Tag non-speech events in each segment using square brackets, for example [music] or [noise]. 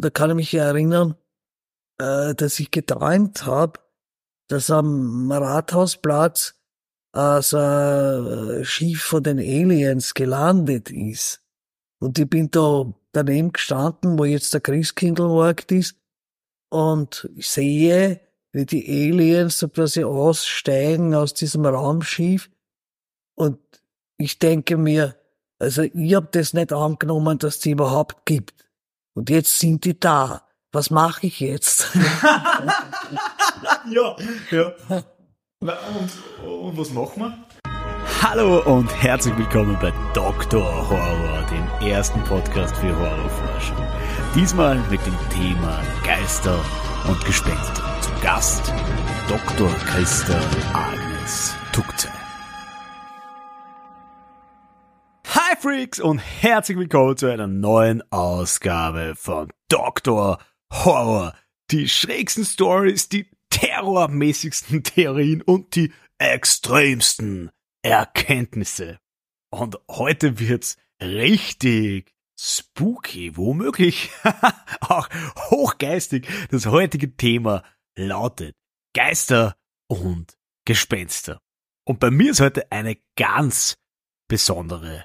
Und da kann ich mich erinnern, äh, dass ich geträumt habe, dass am Rathausplatz äh, so ein Schiff von den Aliens gelandet ist. Und ich bin da daneben gestanden, wo jetzt der Christkindlmarkt ist, und ich sehe, wie die Aliens so quasi aussteigen aus diesem Raumschiff. Und ich denke mir, also ich habe das nicht angenommen, dass die überhaupt gibt. Und jetzt sind die da. Was mache ich jetzt? [laughs] ja, ja. Und, und was machen wir? Hallo und herzlich willkommen bei Dr. Horror, dem ersten Podcast für Horrorforschung. Diesmal mit dem Thema Geister und Gespenster. Zu Gast Dr. Christa Agnes Tuckze. Freaks und herzlich willkommen zu einer neuen Ausgabe von Dr. Horror. Die schrägsten Stories, die terrormäßigsten Theorien und die extremsten Erkenntnisse. Und heute wird's richtig spooky, womöglich [laughs] auch hochgeistig. Das heutige Thema lautet Geister und Gespenster. Und bei mir ist heute eine ganz besondere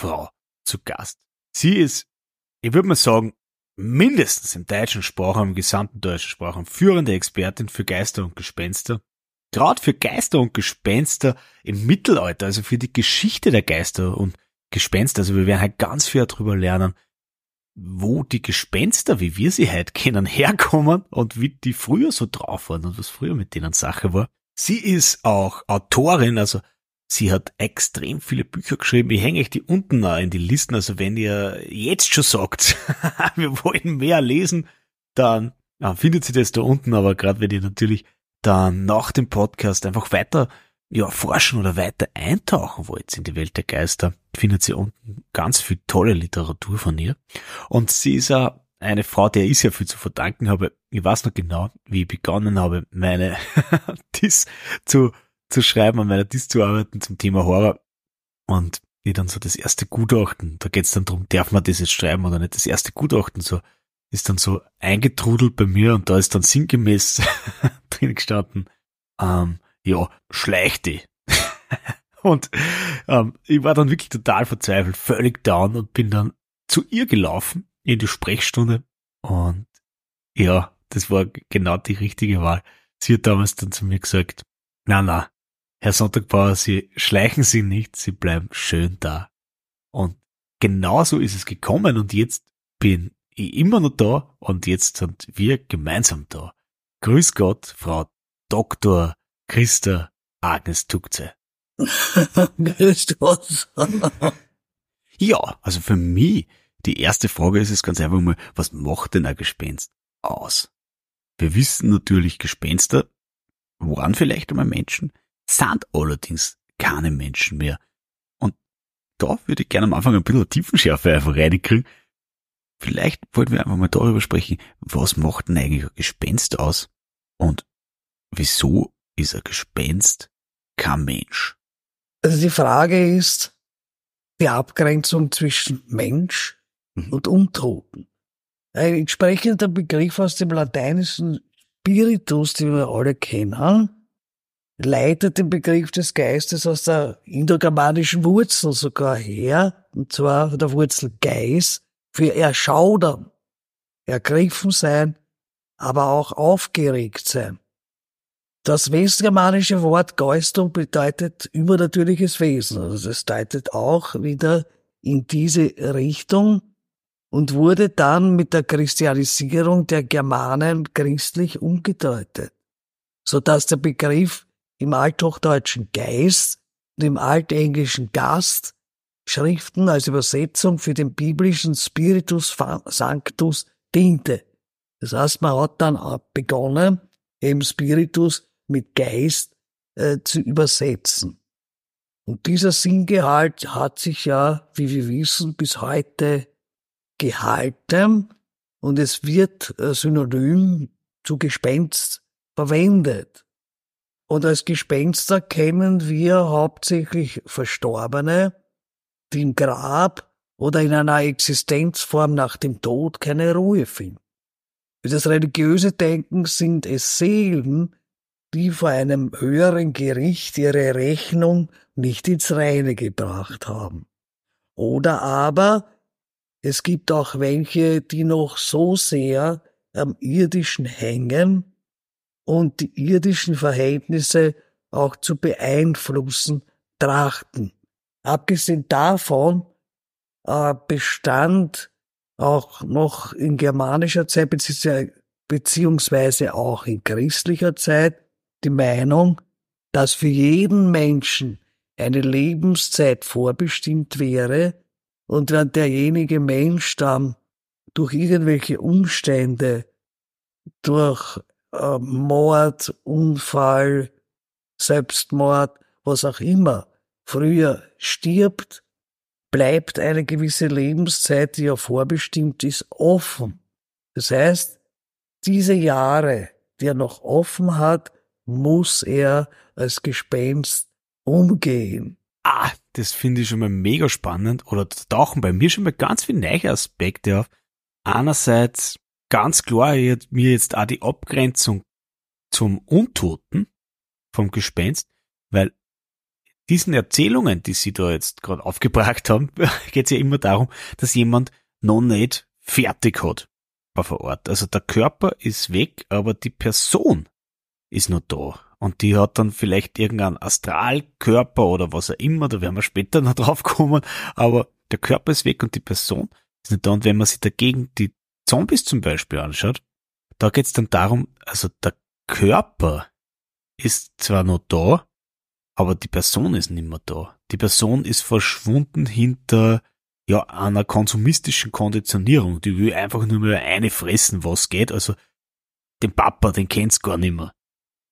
Frau zu Gast. Sie ist, ich würde mal sagen, mindestens im deutschen Sprachraum, im gesamten deutschen Sprachraum, führende Expertin für Geister und Gespenster. Gerade für Geister und Gespenster im Mittelalter, also für die Geschichte der Geister und Gespenster. Also wir werden halt ganz viel darüber lernen, wo die Gespenster, wie wir sie heute kennen, herkommen und wie die früher so drauf waren und was früher mit denen Sache war. Sie ist auch Autorin, also Sie hat extrem viele Bücher geschrieben. Ich hänge euch die unten in die Listen. Also wenn ihr jetzt schon sagt, [laughs] wir wollen mehr lesen, dann findet sie das da unten. Aber gerade wenn ihr natürlich dann nach dem Podcast einfach weiter ja, forschen oder weiter eintauchen wollt in die Welt der Geister, findet sie unten ganz viel tolle Literatur von ihr. Und sie ist auch eine Frau, der ich sehr viel zu verdanken habe. Ich weiß noch genau, wie ich begonnen habe, meine [laughs] Dis zu zu schreiben, an meiner Dis zu arbeiten zum Thema Horror. Und ich dann so das erste Gutachten, da geht's dann drum, darf man das jetzt schreiben oder nicht, das erste Gutachten so, ist dann so eingetrudelt bei mir und da ist dann sinngemäß [laughs] drin gestanden, ähm, ja, schleich die. [laughs] und ähm, ich war dann wirklich total verzweifelt, völlig down und bin dann zu ihr gelaufen in die Sprechstunde und ja, das war genau die richtige Wahl. Sie hat damals dann zu mir gesagt, na na, Herr Sonntagbauer, Sie schleichen Sie nicht, Sie bleiben schön da. Und genauso ist es gekommen und jetzt bin ich immer noch da und jetzt sind wir gemeinsam da. Grüß Gott, Frau Dr. Christa Agnes Tuckze. [laughs] Grüß Gott. [laughs] ja, also für mich, die erste Frage ist es ganz einfach mal, was macht denn ein Gespenst aus? Wir wissen natürlich, Gespenster waren vielleicht einmal Menschen, sind allerdings keine Menschen mehr. Und da würde ich gerne am Anfang ein bisschen Tiefenschärfe einfach reinkriegen. Vielleicht wollten wir einfach mal darüber sprechen, was macht denn eigentlich ein Gespenst aus? Und wieso ist ein Gespenst kein Mensch? Also die Frage ist die Abgrenzung zwischen Mensch mhm. und Untoten. Ein entsprechender Begriff aus dem lateinischen Spiritus, den wir alle kennen, leitet den Begriff des Geistes aus der indogermanischen Wurzel sogar her, und zwar der Wurzel Geist für erschaudern, ergriffen sein, aber auch aufgeregt sein. Das westgermanische Wort Geistung bedeutet übernatürliches Wesen, also es deutet auch wieder in diese Richtung und wurde dann mit der Christianisierung der Germanen christlich umgedeutet, so dass der Begriff im althochdeutschen Geist und im altenglischen Gast Schriften als Übersetzung für den biblischen Spiritus Sanctus diente. Das heißt, man hat dann begonnen, eben Spiritus mit Geist äh, zu übersetzen. Und dieser Sinngehalt hat sich ja, wie wir wissen, bis heute gehalten und es wird äh, synonym zu Gespenst verwendet. Und als Gespenster kennen wir hauptsächlich Verstorbene, die im Grab oder in einer Existenzform nach dem Tod keine Ruhe finden. Das religiöse Denken sind es Seelen, die vor einem höheren Gericht ihre Rechnung nicht ins Reine gebracht haben. Oder aber es gibt auch welche, die noch so sehr am irdischen hängen und die irdischen Verhältnisse auch zu beeinflussen trachten. Abgesehen davon äh, bestand auch noch in germanischer Zeit beziehungsweise auch in christlicher Zeit die Meinung, dass für jeden Menschen eine Lebenszeit vorbestimmt wäre und wenn derjenige Mensch dann durch irgendwelche Umstände, durch äh, Mord, Unfall, Selbstmord, was auch immer, früher stirbt, bleibt eine gewisse Lebenszeit, die ja vorbestimmt ist, offen. Das heißt, diese Jahre, die er noch offen hat, muss er als Gespenst umgehen. Ah, das finde ich schon mal mega spannend. Oder da tauchen bei mir schon mal ganz viele neue Aspekte auf. Einerseits ganz klar mir jetzt auch die Abgrenzung zum Untoten vom Gespenst, weil diesen Erzählungen, die Sie da jetzt gerade aufgebracht haben, [laughs] geht es ja immer darum, dass jemand noch nicht fertig hat auf der Ort. Also der Körper ist weg, aber die Person ist noch da. Und die hat dann vielleicht irgendeinen Astralkörper oder was auch immer, da werden wir später noch drauf kommen, aber der Körper ist weg und die Person ist nicht da. Und wenn man sich dagegen die Zombies zum Beispiel anschaut, da geht es dann darum, also der Körper ist zwar noch da, aber die Person ist nicht mehr da. Die Person ist verschwunden hinter ja einer konsumistischen Konditionierung. Die will einfach nur mehr eine fressen, was geht. Also den Papa, den kennt's gar nicht mehr.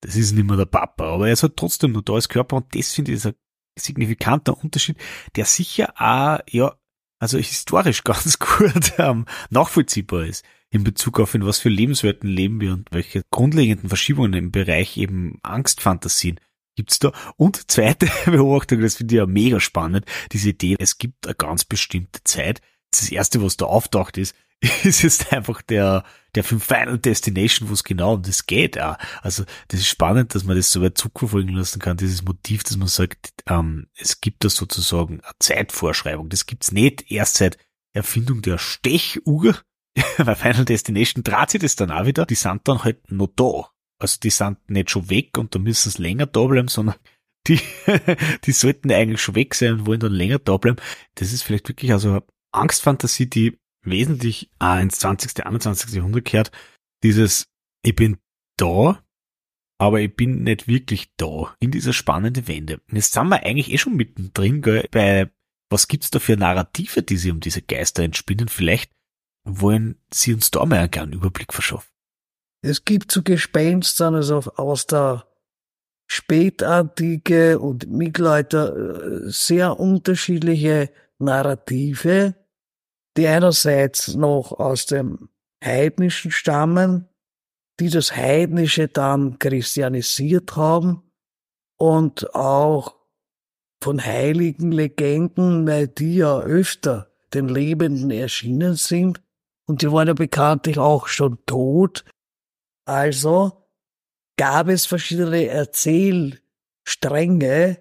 Das ist nicht mehr der Papa, aber er ist halt trotzdem nur da als Körper und das finde ich ist ein signifikanter Unterschied, der sicher auch, ja, also historisch [laughs] ganz gut ähm, nachvollziehbar ist in Bezug auf in was für Lebenswelten leben wir und welche grundlegenden Verschiebungen im Bereich eben Angstfantasien gibt's da. Und zweite [laughs] Beobachtung, das finde ich ja mega spannend, diese Idee, es gibt eine ganz bestimmte Zeit. Das erste, was da auftaucht, ist, [laughs] ist jetzt einfach der, der für Final Destination, wo es genau um das geht. Ja. Also das ist spannend, dass man das so weit zurückverfolgen lassen kann, dieses Motiv, dass man sagt, ähm, es gibt da sozusagen eine Zeitvorschreibung. Das gibt's nicht erst seit Erfindung der Stechuhr. [laughs] Bei Final Destination draht sich das dann auch wieder. Die sind dann halt noch da. Also die sind nicht schon weg und da müssen sie länger da bleiben, sondern [laughs] die, die sollten eigentlich schon weg sein und wollen dann länger da bleiben. Das ist vielleicht wirklich also Angstfantasie, die wesentlich auch ins 20., 21. Jahrhundert gehört. Dieses, ich bin da, aber ich bin nicht wirklich da in dieser spannenden Wende. Jetzt sind wir eigentlich eh schon mittendrin, gell, bei was gibt's da für Narrative, die sie um diese Geister entspinnen? Vielleicht wollen sie uns da mal einen kleinen Überblick verschaffen. Es gibt zu Gespenstern, also aus der Spätantike und Mittelalter äh, sehr unterschiedliche Narrative, die einerseits noch aus dem Heidnischen stammen, die das Heidnische dann christianisiert haben und auch von heiligen Legenden, weil die ja öfter den Lebenden erschienen sind und die waren ja bekanntlich auch schon tot. Also gab es verschiedene Erzählstränge,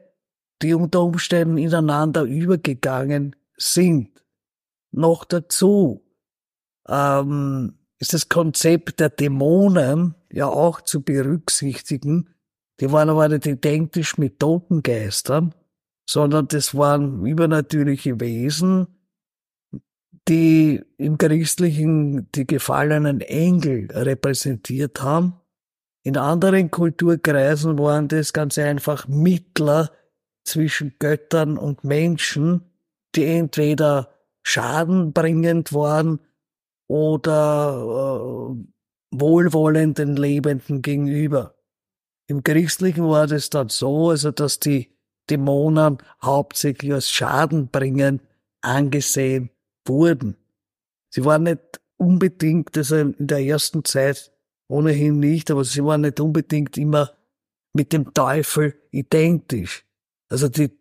die unter Umständen ineinander übergegangen sind. Noch dazu ähm, ist das Konzept der Dämonen ja auch zu berücksichtigen. Die waren aber nicht identisch mit Totengeistern, sondern das waren übernatürliche Wesen, die im Christlichen die gefallenen Engel repräsentiert haben. In anderen Kulturkreisen waren das ganz einfach Mittler zwischen Göttern und Menschen, die entweder schadenbringend waren oder äh, wohlwollenden Lebenden gegenüber. Im Christlichen war das dann so, also dass die Dämonen hauptsächlich als Schadenbringend angesehen wurden. Sie waren nicht unbedingt, also in der ersten Zeit ohnehin nicht, aber sie waren nicht unbedingt immer mit dem Teufel identisch. Also die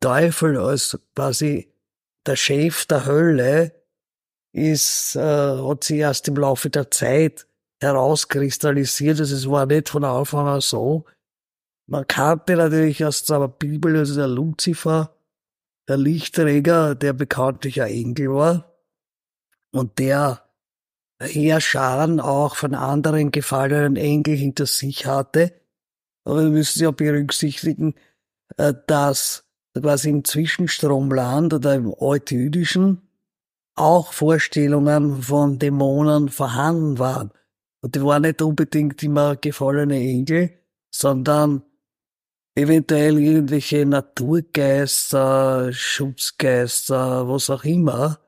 Teufel als quasi der Chef der Hölle ist, äh, hat sich erst im Laufe der Zeit herauskristallisiert. Also es war nicht von Anfang an so. Man kannte natürlich aus der Bibel, also der Luzifer, der Lichtträger, der bekanntlich ein Engel war und der Heerscharen auch von anderen gefallenen Engeln hinter sich hatte. Aber wir müssen ja berücksichtigen, äh, dass quasi im Zwischenstromland oder im Altjüdischen auch Vorstellungen von Dämonen vorhanden waren. Und die waren nicht unbedingt immer gefallene Engel, sondern eventuell irgendwelche Naturgeister, Schutzgeister, was auch immer,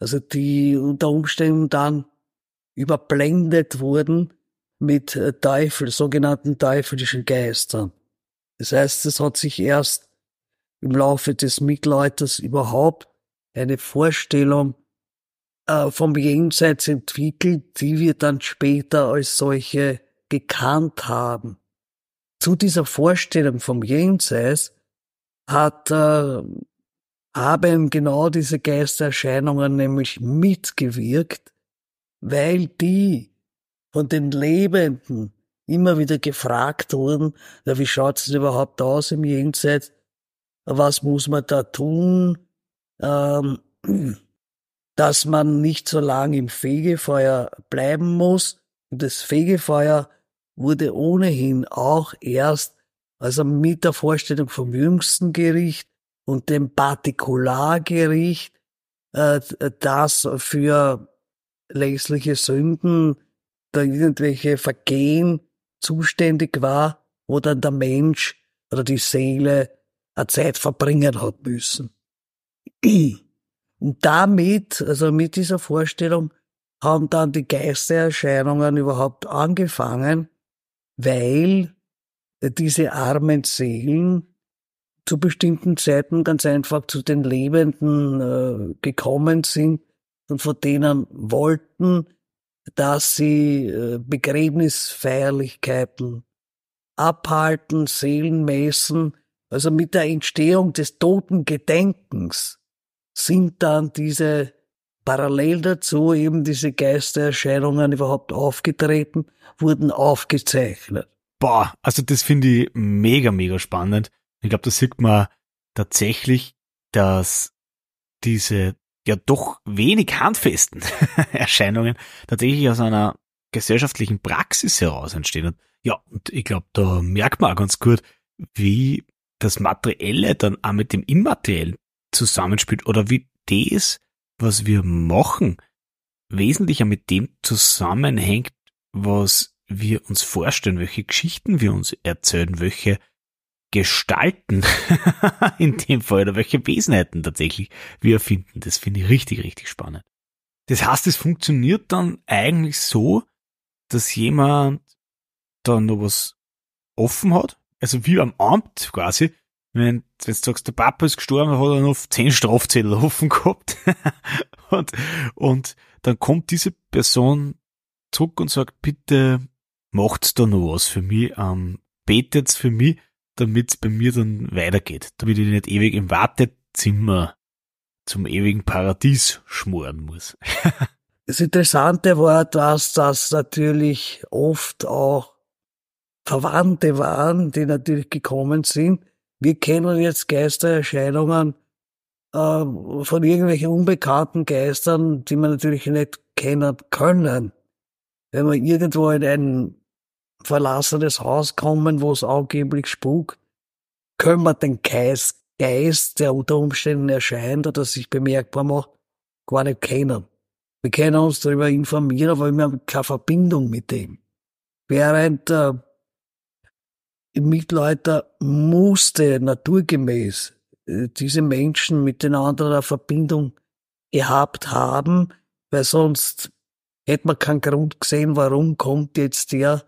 also die unter Umständen dann überblendet wurden mit Teufel, sogenannten teuflischen Geistern. Das heißt, es hat sich erst im Laufe des Mittelalters überhaupt eine Vorstellung äh, vom Jenseits entwickelt, die wir dann später als solche gekannt haben zu dieser Vorstellung vom Jenseits hat, äh, haben genau diese Geistererscheinungen nämlich mitgewirkt, weil die von den Lebenden immer wieder gefragt wurden, ja, wie schaut es überhaupt aus im Jenseits? Was muss man da tun, ähm, dass man nicht so lange im Fegefeuer bleiben muss? Und das Fegefeuer wurde ohnehin auch erst, also mit der Vorstellung vom jüngsten Gericht und dem Partikulargericht, äh, das für lässliche Sünden, da irgendwelche Vergehen zuständig war, wo dann der Mensch oder die Seele eine Zeit verbringen hat müssen. Und damit, also mit dieser Vorstellung, haben dann die Geistererscheinungen überhaupt angefangen, weil diese armen Seelen zu bestimmten Zeiten ganz einfach zu den Lebenden äh, gekommen sind und von denen wollten, dass sie äh, Begräbnisfeierlichkeiten abhalten, Seelenmessen, also mit der Entstehung des Totengedenkens sind dann diese parallel dazu eben diese Geistererscheinungen überhaupt aufgetreten, wurden aufgezeichnet. Boah, also das finde ich mega, mega spannend. Ich glaube, da sieht man tatsächlich, dass diese ja doch wenig handfesten [laughs] Erscheinungen tatsächlich aus einer gesellschaftlichen Praxis heraus entstehen. Ja, und ich glaube, da merkt man auch ganz gut, wie das Materielle dann auch mit dem Immateriellen zusammenspielt oder wie das was wir machen, wesentlicher mit dem zusammenhängt, was wir uns vorstellen, welche Geschichten wir uns erzählen, welche Gestalten [laughs] in dem Fall oder welche Wesenheiten tatsächlich wir erfinden. Das finde ich richtig, richtig spannend. Das heißt, es funktioniert dann eigentlich so, dass jemand da noch was offen hat, also wie am Amt quasi, wenn, wenn du sagst, der Papa ist gestorben, hat er noch zehn Strafzettel [laughs] offen gehabt. und, und dann kommt diese Person zurück und sagt, bitte macht's da noch was für mich, ähm, betet's für mich, damit's bei mir dann weitergeht, damit ich nicht ewig im Wartezimmer zum ewigen Paradies schmoren muss. [laughs] das Interessante war, dass das natürlich oft auch Verwandte waren, die natürlich gekommen sind, wir kennen jetzt Geistererscheinungen äh, von irgendwelchen unbekannten Geistern, die wir natürlich nicht kennen können. Wenn wir irgendwo in ein verlassenes Haus kommen, wo es angeblich spukt, können wir den Geist, Geist, der unter Umständen erscheint oder sich bemerkbar macht, gar nicht kennen. Wir können uns darüber informieren, aber wir haben keine Verbindung mit dem. Während äh, im Mittelalter musste naturgemäß äh, diese Menschen mit den anderen eine Verbindung gehabt haben, weil sonst hätte man keinen Grund gesehen, warum kommt jetzt der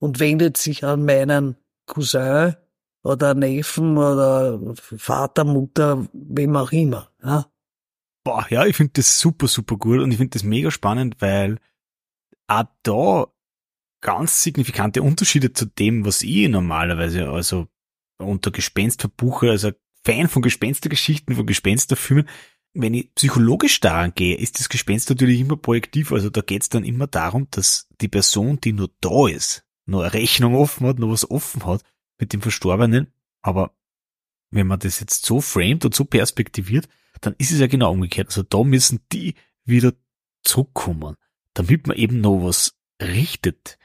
und wendet sich an meinen Cousin oder Neffen oder Vater, Mutter, wem auch immer. Ja? Boah, ja, ich finde das super, super gut und ich finde das mega spannend, weil auch da ganz signifikante Unterschiede zu dem, was ich normalerweise also unter Gespenst verbuche, also Fan von Gespenstergeschichten, von Gespensterfilmen, wenn ich psychologisch daran gehe, ist das Gespenst natürlich immer projektiv. Also da geht's dann immer darum, dass die Person, die nur da ist, nur eine Rechnung offen hat, nur was offen hat mit dem Verstorbenen. Aber wenn man das jetzt so framet und so perspektiviert, dann ist es ja genau umgekehrt. Also da müssen die wieder zurückkommen, damit man eben noch was richtet.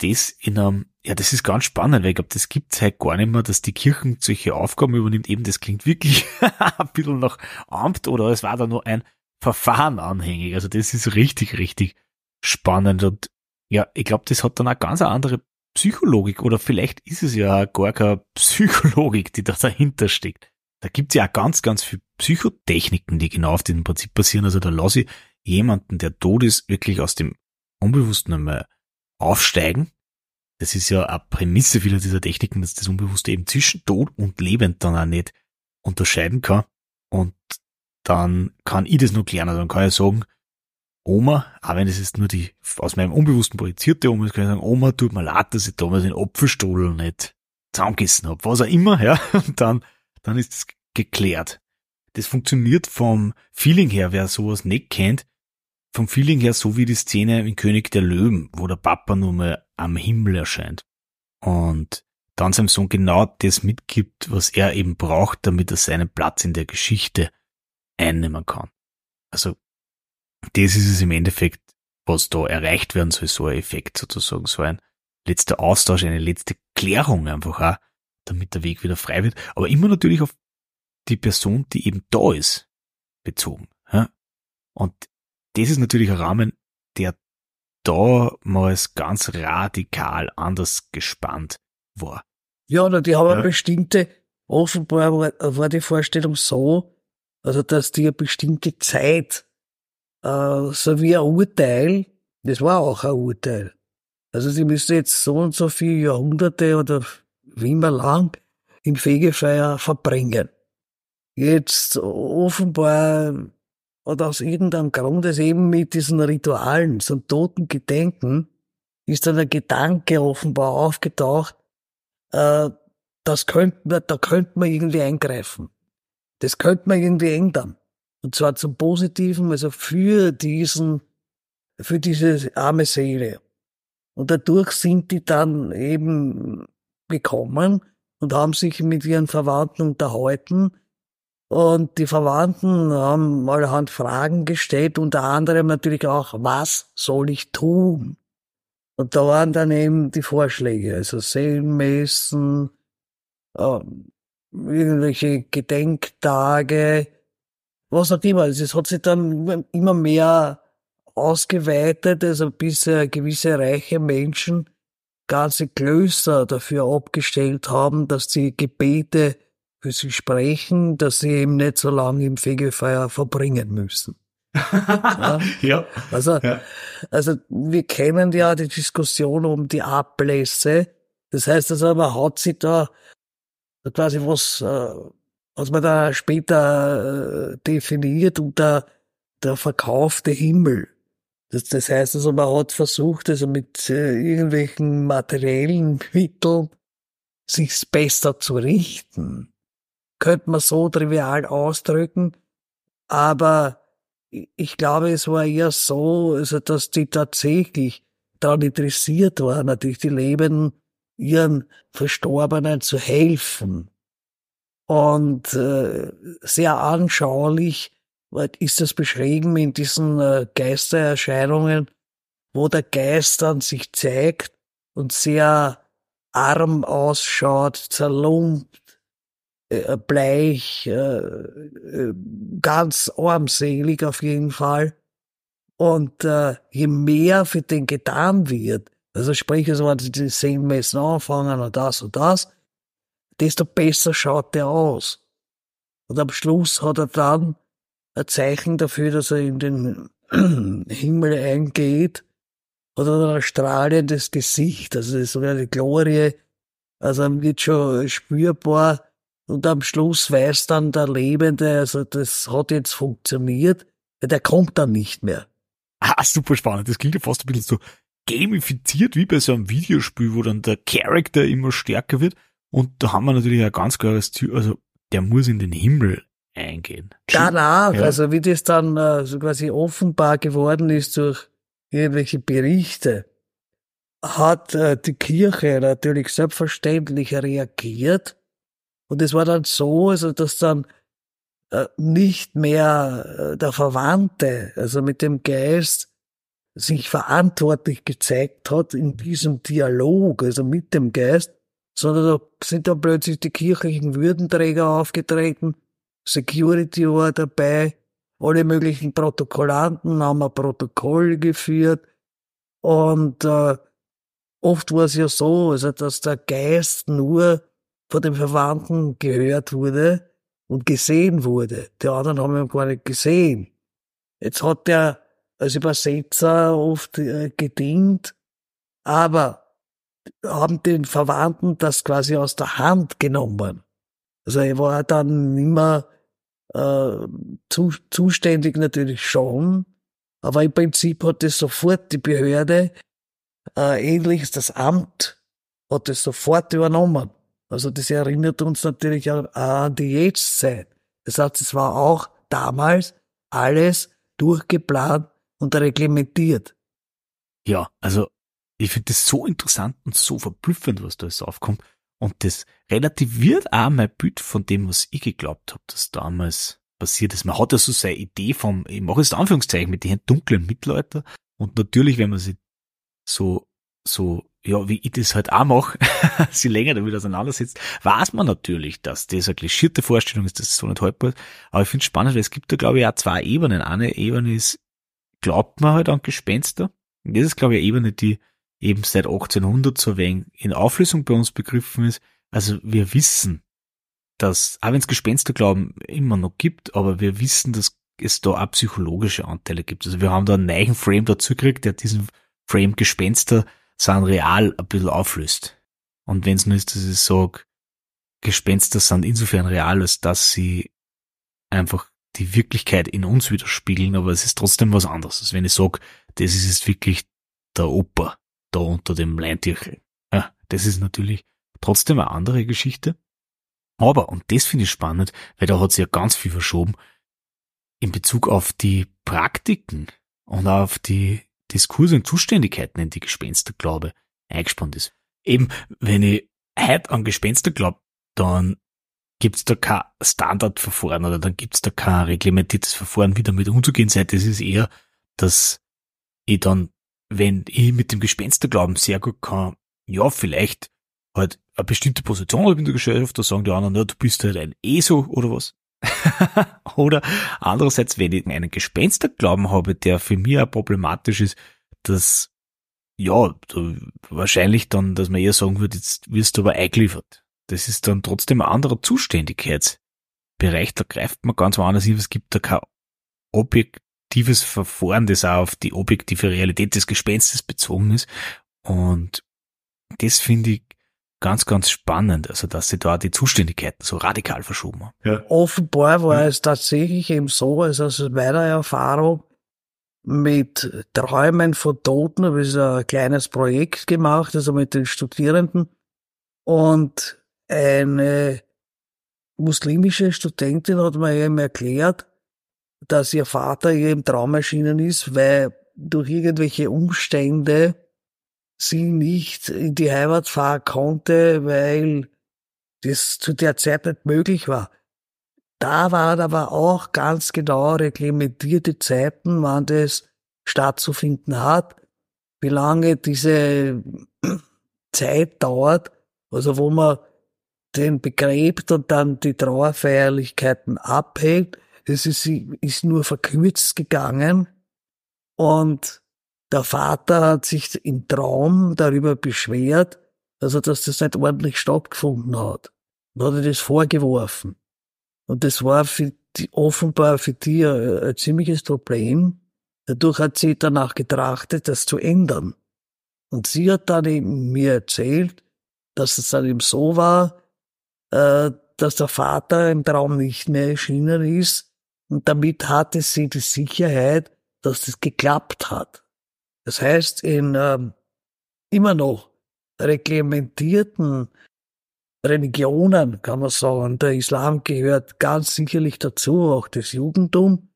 Das in einem, ja, das ist ganz spannend, weil ich glaube, das gibt's halt gar nicht mehr, dass die Kirchen solche Aufgaben übernimmt. Eben, das klingt wirklich [laughs] ein bisschen nach Amt oder es war da nur ein Verfahren anhängig. Also das ist richtig, richtig spannend und ja, ich glaube, das hat dann auch ganz eine andere Psychologik oder vielleicht ist es ja gar keine Psychologik, die da dahinter steckt. Da gibt's ja auch ganz, ganz viel Psychotechniken, die genau auf diesem Prinzip passieren. Also da lasse ich jemanden, der tot ist, wirklich aus dem Unbewussten einmal aufsteigen. Das ist ja eine Prämisse vieler dieser Techniken, dass das Unbewusste eben zwischen tot und lebend dann auch nicht unterscheiden kann. Und dann kann ich das nur klären. Also dann kann ich sagen, Oma, auch wenn es jetzt nur die aus meinem Unbewussten projizierte Oma ist, kann ich sagen, Oma, tut mir leid, dass ich damals den Apfelstuhl nicht zusammengegessen habe. Was auch immer, ja. [laughs] Und dann, dann ist es geklärt. Das funktioniert vom Feeling her, wer sowas nicht kennt, vom Feeling her so wie die Szene in König der Löwen, wo der Papa nur mal am Himmel erscheint. Und dann seinem Sohn genau das mitgibt, was er eben braucht, damit er seinen Platz in der Geschichte einnehmen kann. Also das ist es im Endeffekt, was da erreicht werden soll, so ein Effekt sozusagen, so ein letzter Austausch, eine letzte Klärung einfach auch, damit der Weg wieder frei wird, aber immer natürlich auf die Person, die eben da ist, bezogen. Und das ist natürlich ein Rahmen, der da mal ganz radikal anders gespannt war. Ja, oder die haben ja. eine bestimmte, offenbar war, war die Vorstellung so, also dass die eine bestimmte Zeit äh, so wie ein Urteil, das war auch ein Urteil. Also sie müssen jetzt so und so viele Jahrhunderte oder wie immer lang im Fegefeuer verbringen. Jetzt offenbar oder aus irgendeinem Grund ist eben mit diesen Ritualen, so toten Gedenken, ist dann der Gedanke offenbar aufgetaucht, äh, das könnte man, da könnte man irgendwie eingreifen. Das könnte man irgendwie ändern. Und zwar zum Positiven, also für diesen, für diese arme Seele. Und dadurch sind die dann eben gekommen und haben sich mit ihren Verwandten unterhalten. Und die Verwandten haben allerhand Fragen gestellt, unter anderem natürlich auch, was soll ich tun? Und da waren dann eben die Vorschläge, also Seelenmessen, äh, irgendwelche Gedenktage, was auch immer. Also es hat sich dann immer mehr ausgeweitet, also bis äh, gewisse reiche Menschen ganze Klöster dafür abgestellt haben, dass die Gebete für sie sprechen, dass sie eben nicht so lange im Fegefeuer verbringen müssen. [laughs] ja. ja. Also, ja. also wir kennen ja die Diskussion um die Ablässe. Das heißt also, man hat sich da quasi was äh, was man da später äh, definiert unter der verkaufte Himmel. Das, das heißt also, man hat versucht, also mit äh, irgendwelchen materiellen Mitteln sich's besser zu richten. Könnte man so trivial ausdrücken, aber ich glaube, es war eher so, also dass die tatsächlich daran interessiert waren, natürlich die Lebenden ihren Verstorbenen zu helfen. Und äh, sehr anschaulich ist das beschrieben in diesen äh, Geistererscheinungen, wo der Geist dann sich zeigt und sehr arm ausschaut, zerlumpt, bleich, äh, äh, ganz armselig auf jeden Fall. Und äh, je mehr für den getan wird, also sprich, also wenn sie die Seelenmessen anfangen und das und das, desto besser schaut er aus. Und am Schluss hat er dann ein Zeichen dafür, dass er in den [clears throat] Himmel eingeht, hat er ein strahlendes Gesicht, also so eine Glorie, also wird schon spürbar und am Schluss weiß dann der Lebende, also das hat jetzt funktioniert, der kommt dann nicht mehr. Ah, super spannend. Das klingt ja fast ein bisschen so gamifiziert wie bei so einem Videospiel, wo dann der Charakter immer stärker wird. Und da haben wir natürlich ein ganz klares Ziel, also der muss in den Himmel eingehen. Danach, ja. also wie das dann äh, so quasi offenbar geworden ist durch irgendwelche Berichte, hat äh, die Kirche natürlich selbstverständlich reagiert. Und es war dann so, also dass dann äh, nicht mehr äh, der Verwandte, also mit dem Geist, sich verantwortlich gezeigt hat in diesem Dialog, also mit dem Geist, sondern da sind dann plötzlich die kirchlichen Würdenträger aufgetreten, Security war dabei, alle möglichen Protokollanten haben ein Protokoll geführt. Und äh, oft war es ja so, also dass der Geist nur von den Verwandten gehört wurde und gesehen wurde. Die anderen haben ihn gar nicht gesehen. Jetzt hat er als Übersetzer oft äh, gedient, aber haben den Verwandten das quasi aus der Hand genommen. Also er war dann immer äh, zu, zuständig natürlich schon, aber im Prinzip hat es sofort die Behörde, äh, ähnlich das Amt, hat es sofort übernommen. Also das erinnert uns natürlich an, die Jetztzeit. Das heißt, es war auch damals alles durchgeplant und reglementiert. Ja, also ich finde das so interessant und so verblüffend, was da alles aufkommt. Und das relativiert auch mein Bild von dem, was ich geglaubt habe, dass damals passiert ist. Man hat ja so seine Idee vom, ich mache jetzt Anführungszeichen mit den dunklen Mittelalter. Und natürlich, wenn man sich so, so, ja, wie ich das halt auch mache, [laughs] sie länger damit auseinandersetzt, weiß man natürlich, dass das eine klischierte Vorstellung ist, dass es so nicht haltbar ist. Aber ich finde es spannend, weil es gibt da, glaube ich, auch zwei Ebenen. Eine Ebene ist, glaubt man halt an Gespenster. Und das ist, glaube ich, eine Ebene, die eben seit 1800 so wenig in Auflösung bei uns begriffen ist. Also wir wissen, dass, auch wenn es Gespensterglauben immer noch gibt, aber wir wissen, dass es da auch psychologische Anteile gibt. Also wir haben da einen neuen Frame dazu gekriegt, der diesen Frame Gespenster sind real ein bisschen auflöst. Und wenn es nur ist, dass ich sage, Gespenster sind insofern real, als dass sie einfach die Wirklichkeit in uns widerspiegeln, aber es ist trotzdem was anderes, als wenn ich sage, das ist jetzt wirklich der Opa da unter dem Leintierchen. Ja, das ist natürlich trotzdem eine andere Geschichte. Aber, und das finde ich spannend, weil da hat sich ja ganz viel verschoben, in Bezug auf die Praktiken und auf die Diskurse und Zuständigkeiten, in die Gespensterglaube eingespannt ist. Eben, wenn ich heute an Gespenster glaube, dann gibt's da kein Standardverfahren oder dann gibt's da kein reglementiertes Verfahren, wie damit umzugehen sei. Das ist eher, dass ich dann, wenn ich mit dem Gespensterglauben sehr gut kann, ja, vielleicht halt eine bestimmte Position habe in der Gesellschaft, da sagen die anderen, ja, du bist halt ein ESO oder was. [laughs] oder andererseits, wenn ich einen Gespensterglauben habe, der für mich auch problematisch ist, dass ja, wahrscheinlich dann, dass man eher sagen würde, jetzt wirst du aber eingeliefert. Das ist dann trotzdem ein anderer Zuständigkeitsbereich. Da greift man ganz woanders hin. Es gibt da kein objektives Verfahren, das auch auf die objektive Realität des Gespenstes bezogen ist. Und das finde ich ganz, ganz spannend, also dass sie da die Zuständigkeiten so radikal verschoben haben. Ja. Offenbar war es tatsächlich eben so, also aus meiner Erfahrung mit Träumen von Toten habe ich so ein kleines Projekt gemacht, also mit den Studierenden. Und eine muslimische Studentin hat mir eben erklärt, dass ihr Vater ihr im Traum erschienen ist, weil durch irgendwelche Umstände sie nicht in die Heimat fahren konnte, weil das zu der Zeit nicht möglich war. Da waren aber auch ganz genau reglementierte Zeiten, wann das stattzufinden hat, wie lange diese [clears throat] Zeit dauert, also wo man den begräbt und dann die Trauerfeierlichkeiten abhält. Das ist, ist nur verkürzt gegangen. Und der Vater hat sich im Traum darüber beschwert, also dass das nicht ordentlich stattgefunden hat. Und hat er das vorgeworfen. Und das war für die, offenbar für die ein, ein ziemliches Problem. Dadurch hat sie danach getrachtet, das zu ändern. Und sie hat dann eben mir erzählt, dass es dann eben so war, äh, dass der Vater im Traum nicht mehr erschienen ist. Und damit hatte sie die Sicherheit, dass das geklappt hat. Das heißt, in ähm, immer noch reglementierten Religionen, kann man sagen. Der Islam gehört ganz sicherlich dazu, auch das Judentum.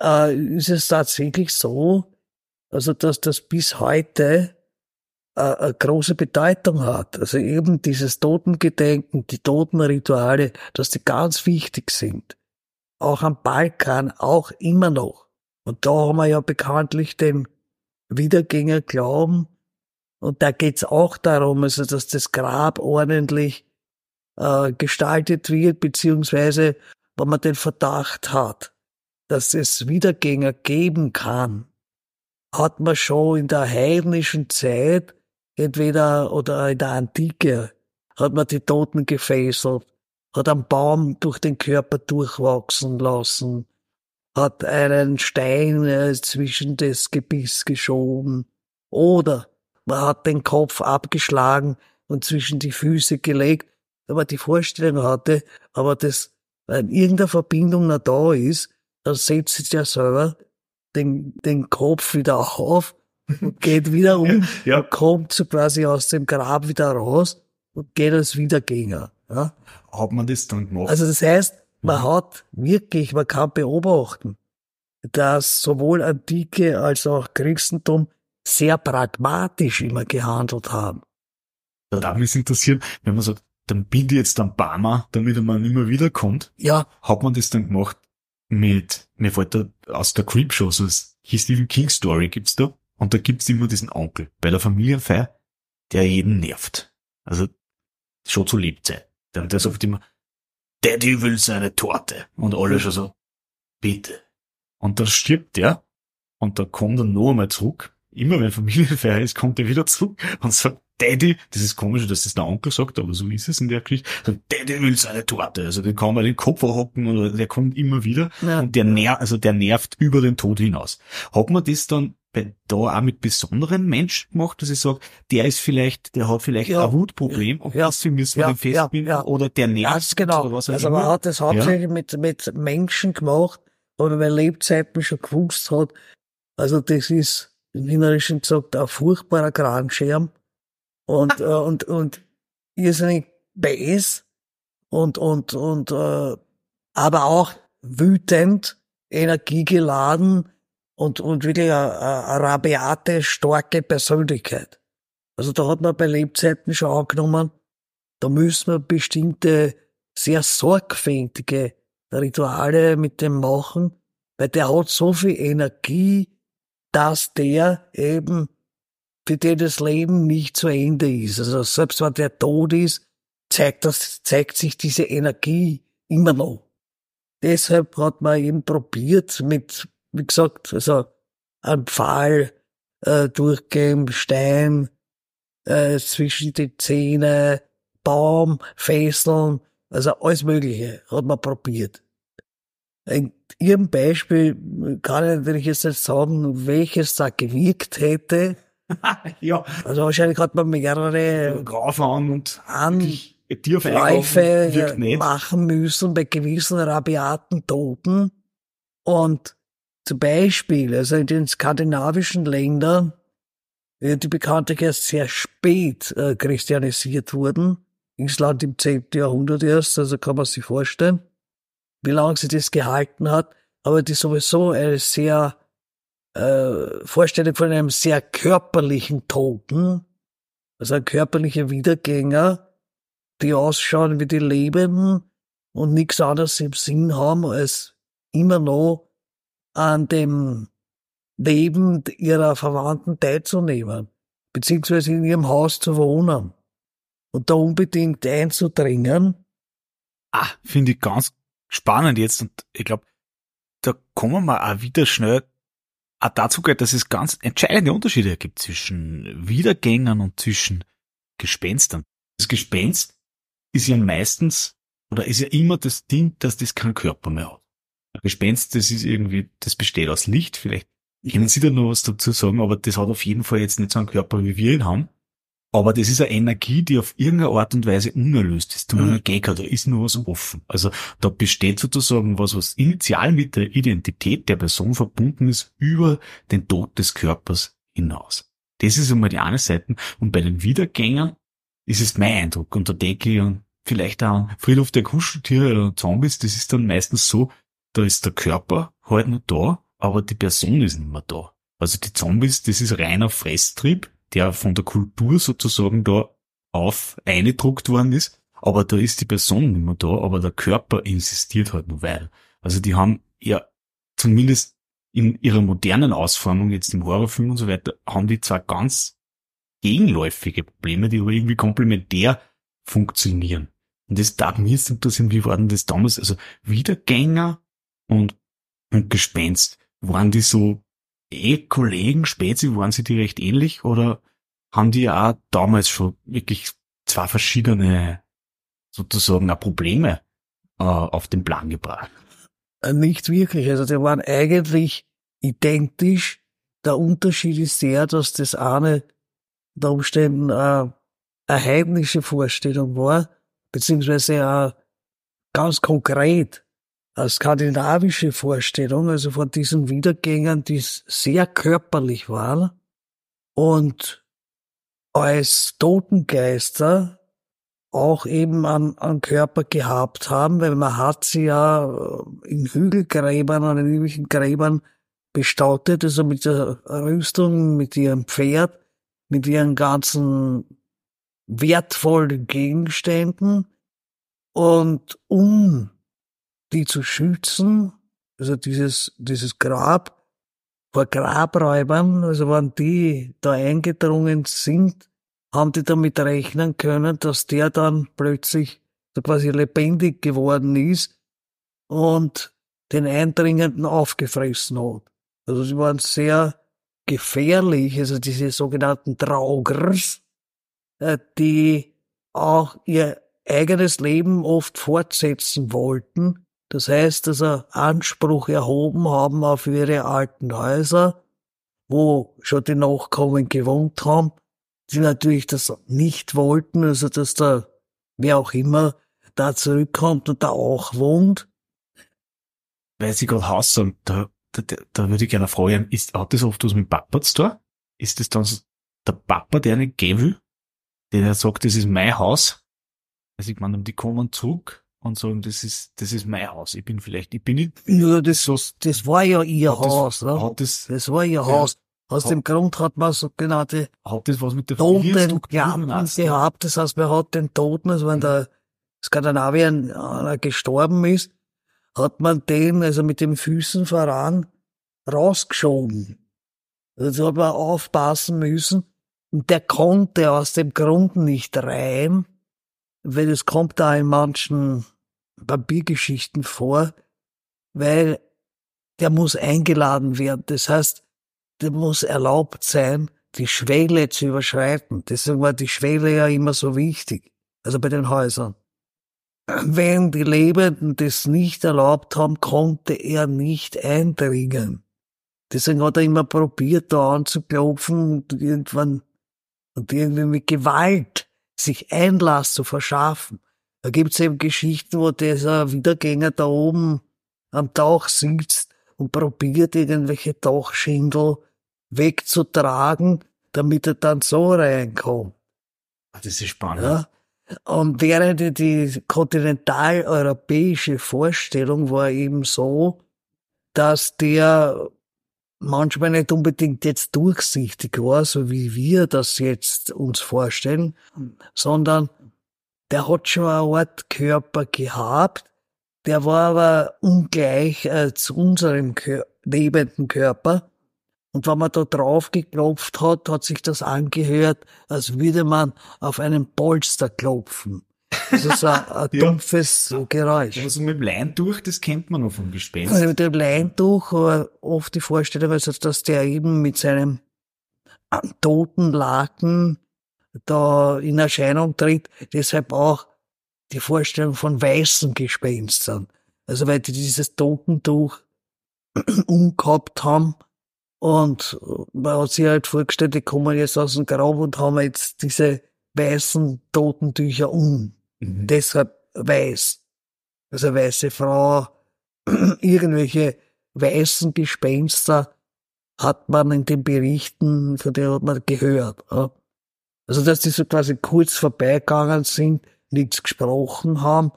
Äh, ist es tatsächlich so, also dass das bis heute äh, eine große Bedeutung hat. Also eben dieses Totengedenken, die Totenrituale, dass die ganz wichtig sind. Auch am Balkan, auch immer noch. Und da haben wir ja bekanntlich den Wiedergängerglauben. Und da geht's auch darum, also dass das Grab ordentlich äh, gestaltet wird, beziehungsweise wenn man den Verdacht hat, dass es Wiedergänger geben kann, hat man schon in der heidnischen Zeit entweder oder in der Antike hat man die Toten gefesselt, hat einen Baum durch den Körper durchwachsen lassen, hat einen Stein äh, zwischen das Gebiss geschoben oder man hat den Kopf abgeschlagen und zwischen die Füße gelegt, wenn man die Vorstellung hatte, aber das, wenn irgendeine Verbindung noch da ist, dann setzt sich ja selber den, den Kopf wieder auf und [laughs] geht wieder um, ja. kommt so quasi aus dem Grab wieder raus und geht als Wiedergänger. Ja. Hat man das dann gemacht? Also das heißt, man mhm. hat wirklich, man kann beobachten, dass sowohl Antike als auch Christentum sehr pragmatisch immer gehandelt haben. Da darf mich interessieren, wenn man sagt, dann bin ich jetzt ein Barmer, damit man immer wieder kommt. Ja. Hat man das dann gemacht mit, mir fällt da aus der Creepshow, so die Stephen King Story gibt's da. Und da gibt's immer diesen Onkel bei der Familienfeier, der jeden nervt. Also schon zu Lebzeit. Der, der sagt immer, Daddy will seine Torte. Und alle schon so, bitte. Und dann stirbt der und da kommt er noch einmal zurück. Immer wenn Familienfeier ist, kommt er wieder zurück und sagt, Daddy, das ist komisch, dass das der Onkel sagt, aber so ist es in der Geschichte. Sagt, Daddy will seine Torte. Also den kann man den Kopf hocken und der kommt immer wieder ja. und der nervt, also der nervt über den Tod hinaus. Hat man das dann bei da auch mit besonderen Menschen gemacht, dass ich sage, der ist vielleicht, der hat vielleicht ja. ein Wutproblem und ja. deswegen müssen wir ja. den festbinden ja. oder der nervt. Genau. Oder was also man hat das hauptsächlich mit, mit Menschen gemacht, man bei Lebzeiten schon gewusst hat, also das ist im Wienerischen gesagt ein furchtbarer Krankschirm und, äh, und, und irrsinnig bäs und, und, und, äh, aber auch wütend, energiegeladen, und, und wirklich eine, eine rabiate, starke Persönlichkeit. Also da hat man bei Lebzeiten schon angenommen, da müssen wir bestimmte sehr sorgfältige Rituale mit dem machen, weil der hat so viel Energie, dass der eben für den das Leben nicht zu Ende ist. Also selbst wenn der tot ist, zeigt das, zeigt sich diese Energie immer noch. Deshalb hat man eben probiert, mit wie gesagt, also ein Pfahl äh, durchgehen, Stein äh, zwischen die Zähne, Baum, Fesseln, also alles Mögliche hat man probiert. In Ihrem Beispiel kann ich natürlich jetzt nicht sagen, welches da gewirkt hätte. [laughs] ja. Also wahrscheinlich hat man mehrere Graufahren und Anläufe machen müssen bei gewissen rabiaten Toten. Und zum Beispiel, also in den skandinavischen Ländern, die bekanntlich erst sehr spät äh, christianisiert wurden, Island im 10. Jahrhundert erst, also kann man sich vorstellen, wie lange sie das gehalten hat, aber die sowieso eine sehr äh, Vorstellung von einem sehr körperlichen Toten, also ein körperlicher Wiedergänger, die ausschauen wie die Lebenden und nichts anderes im Sinn haben, als immer noch an dem Leben ihrer Verwandten teilzunehmen, beziehungsweise in ihrem Haus zu wohnen und da unbedingt einzudringen. Ah, finde ich ganz spannend jetzt und ich glaube, da kommen wir auch wieder schnell auch dazu geht, dass es ganz entscheidende Unterschiede gibt zwischen Wiedergängern und zwischen Gespenstern. Das Gespenst ist ja meistens oder ist ja immer das Ding, dass das keinen Körper mehr hat. Gespenst, das ist irgendwie, das besteht aus Licht, vielleicht können Sie da noch was dazu sagen, aber das hat auf jeden Fall jetzt nicht so einen Körper, wie wir ihn haben. Aber das ist eine Energie, die auf irgendeine Art und Weise unerlöst ist. Du mhm. Gegner, da ist nur was offen. Also da besteht sozusagen was, was initial mit der Identität der Person verbunden ist, über den Tod des Körpers hinaus. Das ist einmal die eine Seite. Und bei den Wiedergängern ist es mein Eindruck. Und da denke ich an vielleicht auch an Friedhof der Kuscheltiere oder Zombies, das ist dann meistens so, da ist der Körper halt noch da, aber die Person ist nicht mehr da. Also die Zombies, das ist reiner Fresstrieb, der von der Kultur sozusagen da auf eingedruckt worden ist, aber da ist die Person nicht mehr da, aber der Körper insistiert halt noch weiter. Also die haben ja zumindest in ihrer modernen Ausformung, jetzt im Horrorfilm und so weiter, haben die zwar ganz gegenläufige Probleme, die aber irgendwie komplementär funktionieren. Und das darf mir jetzt interessieren, wie war denn das damals? Also Wiedergänger und, und Gespenst, waren die so eh Kollegen, Spezi, waren sie die recht ähnlich oder haben die ja auch damals schon wirklich zwei verschiedene sozusagen Probleme äh, auf den Plan gebracht? Äh, nicht wirklich. Also die waren eigentlich identisch. Der Unterschied ist der, dass das eine der Umständen äh, eine heidnische Vorstellung war, beziehungsweise auch ganz konkret skandinavische Vorstellung, also von diesen Wiedergängern, die sehr körperlich waren. Und als Totengeister auch eben an, an Körper gehabt haben, weil man hat sie ja äh, in Hügelgräbern und in irgendwelchen Gräbern bestattet, also mit der Rüstung, mit ihrem Pferd, mit ihren ganzen wertvollen Gegenständen. Und um die zu schützen, also dieses, dieses Grab vor Grabräubern, also wenn die da eingedrungen sind, haben die damit rechnen können, dass der dann plötzlich so quasi lebendig geworden ist und den Eindringenden aufgefressen hat. Also sie waren sehr gefährlich, also diese sogenannten Traugers, äh, die auch ihr eigenes Leben oft fortsetzen wollten. Das heißt, also Anspruch erhoben haben auf ihre alten Häuser, wo schon die Nachkommen gewohnt haben, die natürlich das nicht wollten, also dass da wer auch immer da zurückkommt und da auch wohnt. Weil Sie gerade Haus sagen, da, da, da würde ich gerne fragen, ist, hat das oft was mit Papa zu tun? Ist das dann der Papa, der nicht gehen will? Der sagt, das ist mein Haus? Also ich meine, die kommen zurück und sagen, das ist, das ist mein Haus. Ich bin vielleicht, ich bin nicht. Ja, das, so, das war ja ihr Haus, das, ne? Das, das war ihr ja, Haus. Aus hat, dem Grund hat man sogenannte hat das was mit der Toten gehabt. Das heißt, man hat den Toten, also wenn der Skandinavien äh, gestorben ist, hat man den, also mit den Füßen voran, rausgeschoben. Also hat man aufpassen müssen. Und der konnte aus dem Grund nicht rein, weil es kommt da in manchen Vampirgeschichten vor, weil der muss eingeladen werden. Das heißt, der muss erlaubt sein, die Schwelle zu überschreiten. Deswegen war die Schwelle ja immer so wichtig. Also bei den Häusern. Wenn die Lebenden das nicht erlaubt haben, konnte er nicht eindringen. Deswegen hat er immer probiert, da anzuklopfen und irgendwann, und irgendwie mit Gewalt sich Einlass zu verschaffen. Da gibt's eben Geschichten, wo dieser Wiedergänger da oben am Tauch sitzt und probiert, irgendwelche Dachschindel wegzutragen, damit er dann so reinkommt. Ah, das ist spannend. Ja? Und während die kontinentaleuropäische Vorstellung war eben so, dass der manchmal nicht unbedingt jetzt durchsichtig war, so wie wir das jetzt uns vorstellen, sondern der hat schon eine Art Körper gehabt, der war aber ungleich äh, zu unserem Kör lebenden Körper. Und wenn man da drauf geklopft hat, hat sich das angehört, als würde man auf einen Polster klopfen. Das ist ein, ein [laughs] ja. dumpfes Geräusch. Also mit dem Leintuch, das kennt man noch vom Gespenst. Also mit dem Leintuch war oft die Vorstellung, also, dass der eben mit seinem toten Laken da in Erscheinung tritt. Deshalb auch die Vorstellung von weißen Gespenstern. Also weil die dieses Totentuch [clears throat] umgehabt haben und man hat sich halt vorgestellt, die kommen jetzt aus dem Grab und haben jetzt diese weißen Totentücher um. Mhm. Deshalb weiß. Also weiße Frau, [clears throat] irgendwelche weißen Gespenster hat man in den Berichten, von denen hat man gehört. Also, dass die so quasi kurz vorbeigegangen sind, nichts gesprochen haben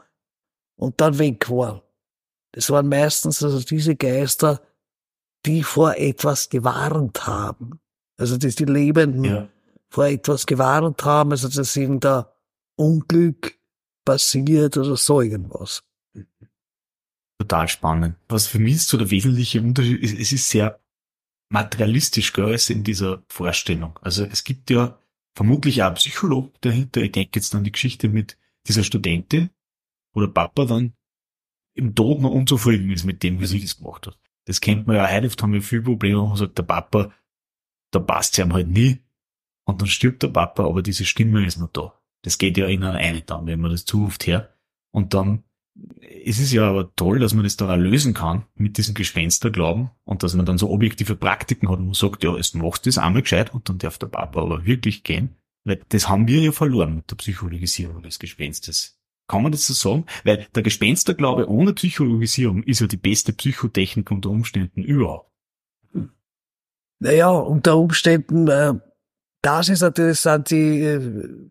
und dann weg waren. Das waren meistens also diese Geister, die vor etwas gewarnt haben. Also, dass die Lebenden ja. vor etwas gewarnt haben, also dass da Unglück passiert oder so irgendwas. Total spannend. Was für mich ist so der wesentliche Unterschied ist, es ist sehr materialistisch, gell, in dieser Vorstellung. Also es gibt ja vermutlich auch einen Psychologen dahinter. Ich denke jetzt an die Geschichte mit dieser Studentin, wo der Papa dann im Tod noch unzufrieden ist mit dem, wie sie das gemacht hat. Das kennt man ja heute, oft haben wir viel Probleme, man sagt, der Papa, da passt es ihm halt nie. Und dann stirbt der Papa, aber diese Stimme ist noch da. Das geht ja in eine dann, wenn man das zu oft hört. Und dann ist es ja aber toll, dass man das dann auch lösen kann mit diesem Gespensterglauben und dass man dann so objektive Praktiken hat und man sagt, ja, jetzt machst du das einmal gescheit und dann darf der Papa aber wirklich gehen. Weil das haben wir ja verloren mit der Psychologisierung des Gespenstes. Kann man das so sagen? Weil der Gespensterglaube ohne Psychologisierung ist ja die beste Psychotechnik unter Umständen überhaupt. Naja, unter Umständen, äh, das ist natürlich, sind die äh,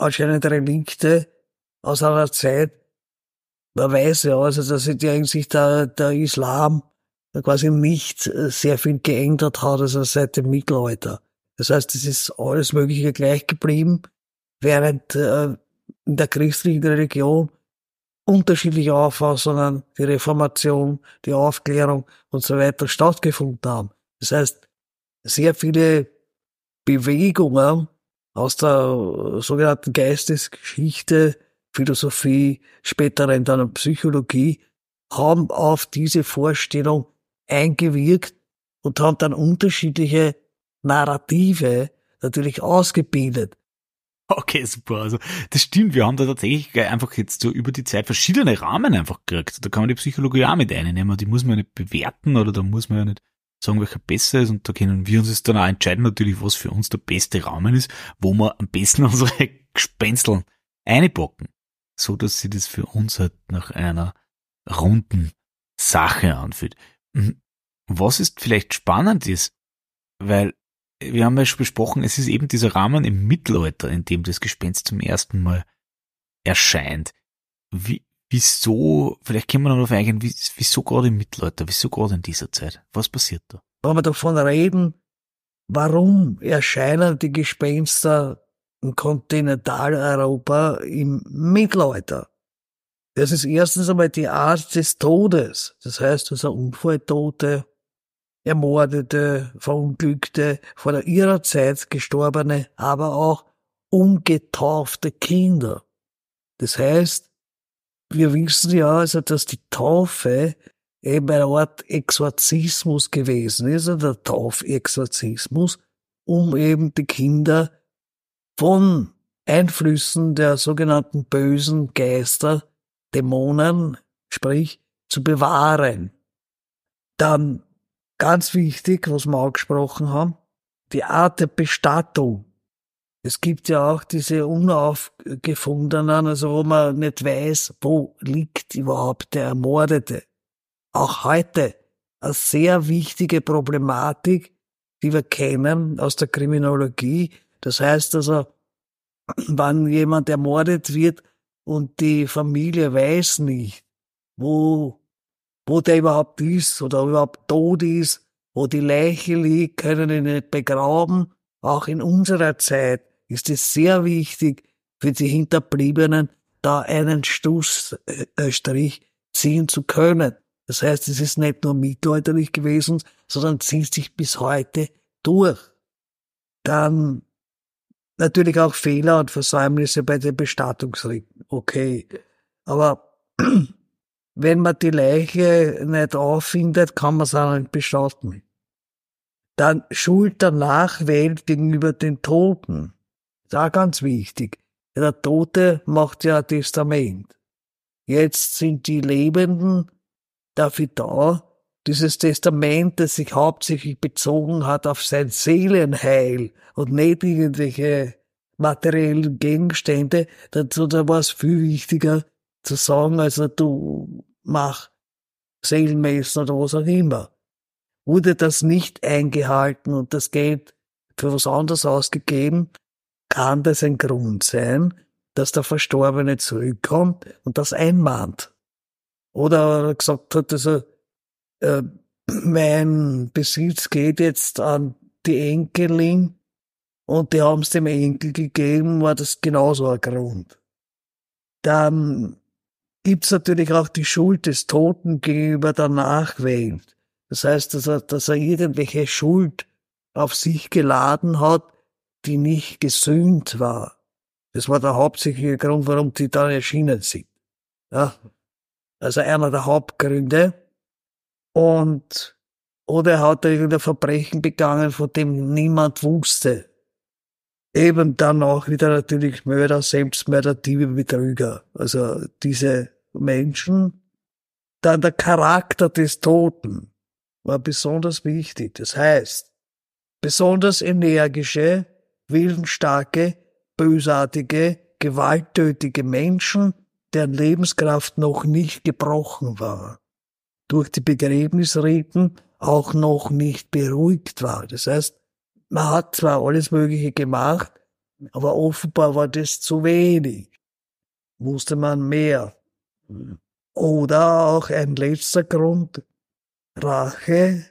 anscheinend Relikte aus einer Zeit, man weiß ja, also dass sich Hinsicht der, der Islam quasi nicht äh, sehr viel geändert hat, also seit dem Mittelalter. Das heißt, es ist alles Mögliche gleich geblieben, während äh, in der christlichen Religion unterschiedliche Auffassungen, die Reformation, die Aufklärung und so weiter stattgefunden haben. Das heißt, sehr viele Bewegungen aus der sogenannten Geistesgeschichte Philosophie, später dann Psychologie, haben auf diese Vorstellung eingewirkt und haben dann unterschiedliche Narrative natürlich ausgebildet. Okay, super. Also das stimmt. Wir haben da tatsächlich einfach jetzt so über die Zeit verschiedene Rahmen einfach gekriegt. Da kann man die Psychologie auch mit einnehmen. Die muss man ja nicht bewerten oder da muss man ja nicht sagen, welcher besser ist. Und da können wir uns jetzt dann auch entscheiden natürlich, was für uns der beste Rahmen ist, wo wir am besten [laughs] unsere Gespenseln einpacken so dass sie das für uns halt nach einer runden Sache anfühlt. Mhm. Was ist vielleicht spannend ist, weil wir haben ja schon besprochen, es ist eben dieser Rahmen im Mittelalter, in dem das Gespenst zum ersten Mal erscheint. Wie, wieso, vielleicht können wir noch darauf eingehen, wieso gerade im Mittelalter, wieso gerade in dieser Zeit? Was passiert da? Wenn wir davon reden, warum erscheinen die Gespenster in Kontinentaleuropa im Mittelalter. Das ist erstens einmal die Art des Todes. Das heißt, also Unfalltote, Ermordete, Verunglückte, vor ihrer Zeit gestorbene, aber auch umgetaufte Kinder. Das heißt, wir wissen ja also, dass die Taufe eben eine Art Exorzismus gewesen ist, also der Taufexorzismus, um eben die Kinder von Einflüssen der sogenannten bösen Geister, Dämonen, sprich, zu bewahren. Dann ganz wichtig, was wir auch gesprochen haben, die Art der Bestattung. Es gibt ja auch diese unaufgefundenen, also wo man nicht weiß, wo liegt überhaupt der Ermordete. Auch heute eine sehr wichtige Problematik, die wir kennen aus der Kriminologie, das heißt also, [clears throat] wann jemand ermordet wird und die Familie weiß nicht, wo, wo der überhaupt ist oder überhaupt tot ist, wo die Leiche liegt, können ihn nicht begraben. Auch in unserer Zeit ist es sehr wichtig für die Hinterbliebenen, da einen Stoßstrich ziehen zu können. Das heißt, es ist nicht nur mittelalterlich gewesen, sondern zieht sich bis heute durch. Dann natürlich auch Fehler und Versäumnisse bei den Bestattungsriten. Okay. Aber [clears throat] wenn man die Leiche nicht auffindet, kann man es auch nicht bestatten. Dann Schuld der Nachwelt gegenüber den Toten. Ist auch ganz wichtig. Der Tote macht ja ein Testament. Jetzt sind die Lebenden dafür da, dieses Testament, das sich hauptsächlich bezogen hat auf sein Seelenheil und nicht irgendwelche materiellen Gegenstände, dazu da war es viel wichtiger zu sagen, also du mach Seelenmessen oder was auch immer. Wurde das nicht eingehalten und das Geld für was anderes ausgegeben, kann das ein Grund sein, dass der Verstorbene zurückkommt und das einmahnt. Oder er gesagt hat, also, äh, mein Besitz geht jetzt an die Enkelin und die haben es dem Enkel gegeben, war das genauso ein Grund. Dann gibt's natürlich auch die Schuld des Toten gegenüber der Nachwelt. Das heißt, dass er, dass er irgendwelche Schuld auf sich geladen hat, die nicht gesühnt war. Das war der hauptsächliche Grund, warum die da erschienen sind. Ja. Also einer der Hauptgründe. Und, oder er hat irgendein Verbrechen begangen, von dem niemand wusste. Eben dann auch wieder natürlich Mörder, Selbstmörder, Diebe, Betrüger. Also diese Menschen. Dann der Charakter des Toten war besonders wichtig. Das heißt, besonders energische, willensstarke, bösartige, gewalttätige Menschen, deren Lebenskraft noch nicht gebrochen war, durch die Begräbnisriten auch noch nicht beruhigt war. Das heißt, man hat zwar alles Mögliche gemacht, aber offenbar war das zu wenig. Musste man mehr. Oder auch ein letzter Grund, Rache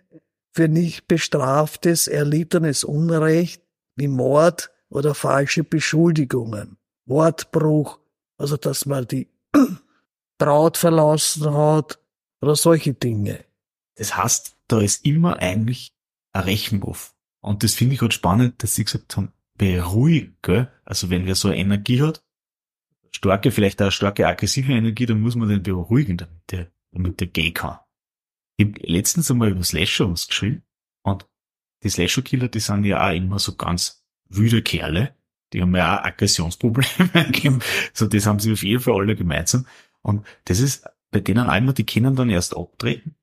für nicht bestraftes, erlittenes Unrecht wie Mord oder falsche Beschuldigungen, Wortbruch, also dass man die [clears throat] Braut verlassen hat oder solche Dinge. Das heißt, da ist immer eigentlich ein Rechenwurf. Und das finde ich halt spannend, dass Sie gesagt haben, beruhige, also wenn wer so eine Energie hat, starke, vielleicht auch starke aggressive Energie, dann muss man den beruhigen, damit der, damit der gehen kann. Ich habe letztens einmal über Slasher was geschrieben die Slasher-Killer, die sind ja auch immer so ganz wüde Kerle. Die haben ja auch Aggressionsprobleme. [laughs] so, das haben sie auf jeden Fall alle gemeinsam. Und das ist bei denen einmal, die können dann erst abtreten,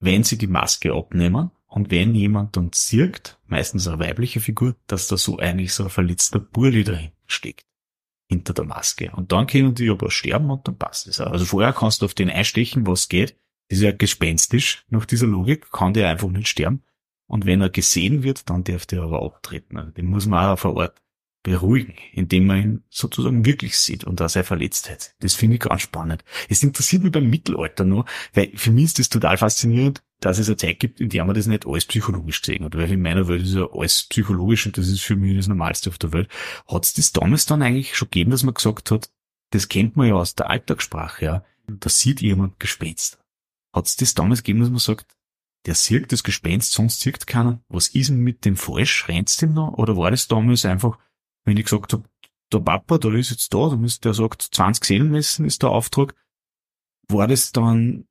wenn sie die Maske abnehmen und wenn jemand dann zirkt, meistens eine weibliche Figur, dass da so eigentlich so ein verletzter Burli dahin steckt. Hinter der Maske. Und dann können die aber sterben und dann passt es auch. Also vorher kannst du auf den einstechen, was geht. Das ist ja gespenstisch nach dieser Logik, kann der einfach nicht sterben. Und wenn er gesehen wird, dann darf der aber abtreten. Also den muss man auch vor Ort beruhigen, indem man ihn sozusagen wirklich sieht und auch seine Verletztheit. Das finde ich ganz spannend. Es interessiert mich beim Mittelalter noch, weil für mich ist das total faszinierend, dass es eine Zeit gibt, in der man das nicht alles psychologisch gesehen hat. Weil in meiner Welt ist ja alles psychologisch und das ist für mich das Normalste auf der Welt. Hat es das damals dann eigentlich schon gegeben, dass man gesagt hat, das kennt man ja aus der Alltagssprache, ja, da sieht jemand Gespenst. Hat es das damals gegeben, dass man sagt, der sieht das Gespenst, sonst sieht keiner. Was ist denn mit dem falsch? Rennt's dem noch? Oder war das damals einfach, wenn ich gesagt habe, der Papa, der ist jetzt da, der sagt, 20 Seelenmessen ist der Auftrag, war das dann,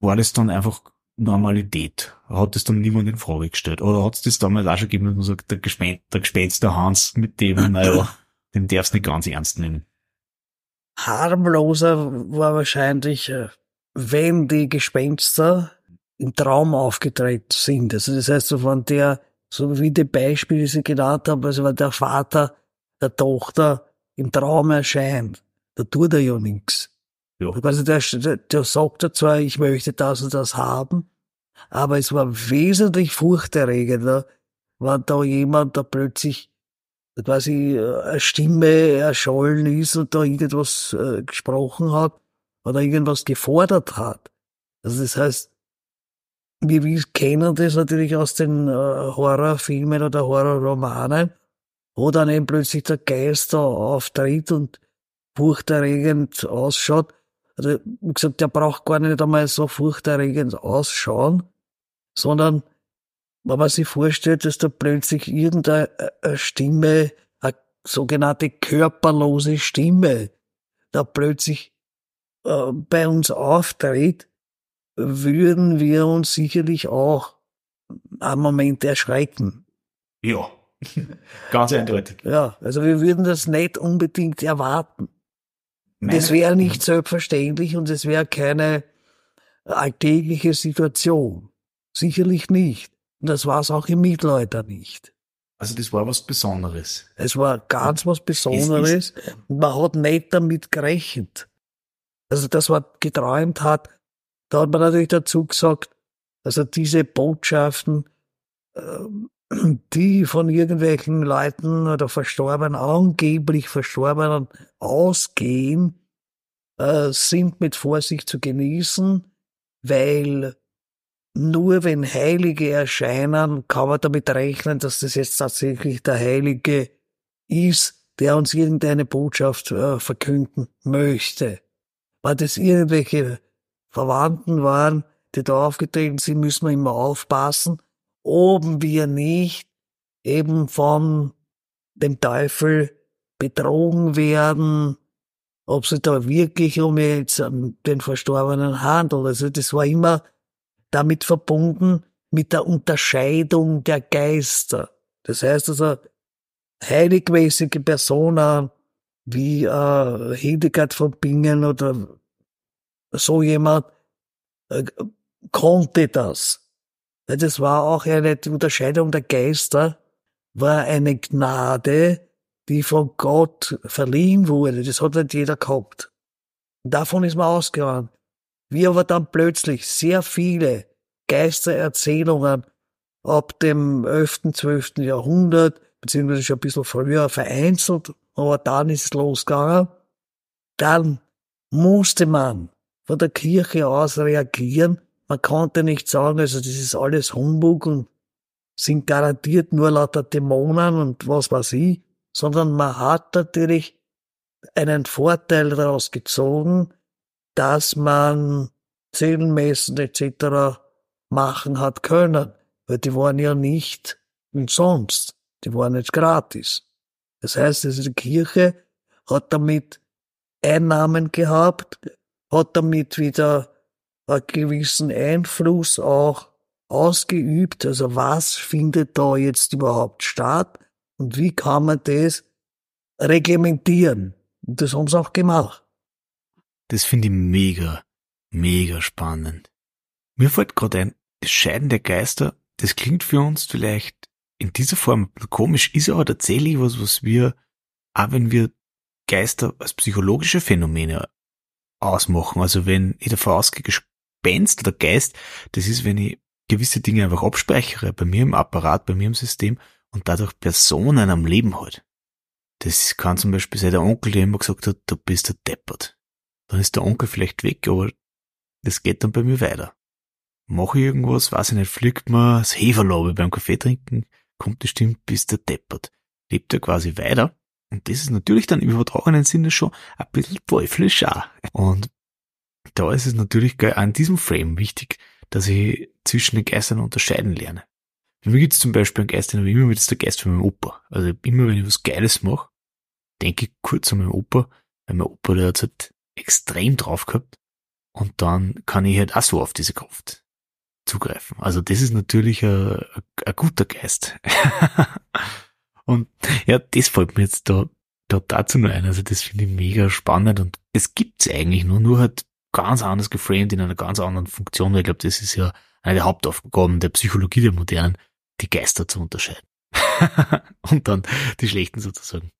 war das dann einfach Normalität? Hat das dann niemand in Frage gestellt? Oder hat es das damals auch schon gegeben, dass man sagt, der Gespenst, der Gespenst, der Hans, mit dem, [laughs] naja, den darfst du nicht ganz ernst nehmen? Harmloser war wahrscheinlich, äh, wenn die Gespenster im Traum aufgetreten sind. Also das heißt, so von der, so wie die Beispiele, die Sie genannt haben, also wenn der Vater der Tochter im Traum erscheint, da tut er ja nichts. Ja. Also der, der, der sagt ja zwar, ich möchte das und das haben, aber es war wesentlich furchterregender, wenn da jemand da plötzlich quasi äh, eine Stimme erschollen ist und da irgendwas äh, gesprochen hat oder irgendwas gefordert hat. Also das heißt, wir kennen das natürlich aus den äh, Horrorfilmen oder Horrorromanen, wo dann eben plötzlich der Geist da auftritt und furchterregend ausschaut. Also, wie gesagt, der braucht gar nicht einmal so furchterregend ausschauen, sondern wenn man sich vorstellt, dass da plötzlich irgendeine äh, Stimme, eine sogenannte körperlose Stimme, da plötzlich äh, bei uns auftritt, würden wir uns sicherlich auch am Moment erschrecken. Ja, ganz eindeutig. Ja, also wir würden das nicht unbedingt erwarten. Meine das wäre nicht selbstverständlich und es wäre keine alltägliche Situation. Sicherlich nicht. Und das war es auch im Mittelalter nicht. Also das war was Besonderes. Es war ganz was Besonderes. Man hat nicht damit gerechnet. Also das, was geträumt hat, da hat man natürlich dazu gesagt, also diese Botschaften äh, [clears throat] die von irgendwelchen Leuten oder Verstorbenen, angeblich Verstorbenen ausgehen, äh, sind mit Vorsicht zu genießen, weil nur wenn Heilige erscheinen, kann man damit rechnen, dass das jetzt tatsächlich der Heilige ist, der uns irgendeine Botschaft äh, verkünden möchte. Weil das irgendwelche Verwandten waren, die da aufgetreten sind, müssen wir immer aufpassen, ob wir nicht eben von dem Teufel betrogen werden, ob sich da wirklich um jetzt den Verstorbenen handelt. Also das war immer damit verbunden mit der Unterscheidung der Geister. Das heißt also, heiligmäßige Personen wie äh, Hildegard von Bingen oder so jemand äh, konnte das. Das war auch eine Unterscheidung der Geister, war eine Gnade, die von Gott verliehen wurde. Das hat nicht jeder gehabt. Davon ist man ausgegangen. Wie aber dann plötzlich sehr viele Geistererzählungen ab dem 11., 12. Jahrhundert, beziehungsweise schon ein bisschen früher vereinzelt, aber dann ist es losgegangen, dann musste man von der Kirche aus reagieren. Man konnte nicht sagen, also das ist alles Humbug und sind garantiert nur lauter Dämonen und was weiß ich, sondern man hat natürlich einen Vorteil daraus gezogen, dass man Zählenmessen etc. machen hat können, weil die waren ja nicht umsonst, die waren nicht gratis. Das heißt, also die Kirche hat damit Einnahmen gehabt, hat damit wieder einen gewissen Einfluss auch ausgeübt. Also was findet da jetzt überhaupt statt? Und wie kann man das reglementieren? Und das haben sie auch gemacht. Das finde ich mega, mega spannend. Mir fällt gerade ein, das Scheiden der Geister, das klingt für uns vielleicht in dieser Form komisch, ist aber tatsächlich was, was wir, auch wenn wir Geister als psychologische Phänomene ausmachen. Also wenn ich davon ausgehe, Gespenst oder Geist, das ist, wenn ich gewisse Dinge einfach abspeichere, bei mir im Apparat, bei mir im System und dadurch Personen am Leben halt. Das kann zum Beispiel sein der Onkel, der immer gesagt hat, du bist der Deppert. Dann ist der Onkel vielleicht weg, aber das geht dann bei mir weiter. Mache ich irgendwas, weiß ich nicht, fliegt mir das Heferlaube beim Kaffee trinken, kommt die Stimme, bist der Deppert. Lebt er quasi weiter. Und das ist natürlich dann im übertragenen Sinne schon ein bisschen teuflisch auch. Und da ist es natürlich an diesem Frame wichtig, dass ich zwischen den Geistern unterscheiden lerne. Für mich gibt's zum Beispiel einen Geist, den habe ich immer wieder der Geist von meinem Opa. Also immer wenn ich was Geiles mache, denke ich kurz an meinen Opa, weil mein Opa, der hat halt extrem drauf gehabt. Und dann kann ich halt auch so auf diese Kraft zugreifen. Also das ist natürlich ein, ein guter Geist. [laughs] und ja, das fällt mir jetzt da, da dazu nur ein. Also das finde ich mega spannend und das gibt's eigentlich nur, nur halt ganz anders geframed in einer ganz anderen Funktion. Ich glaube, das ist ja eine der Hauptaufgaben der Psychologie der Modernen, die Geister zu unterscheiden. [laughs] und dann die schlechten sozusagen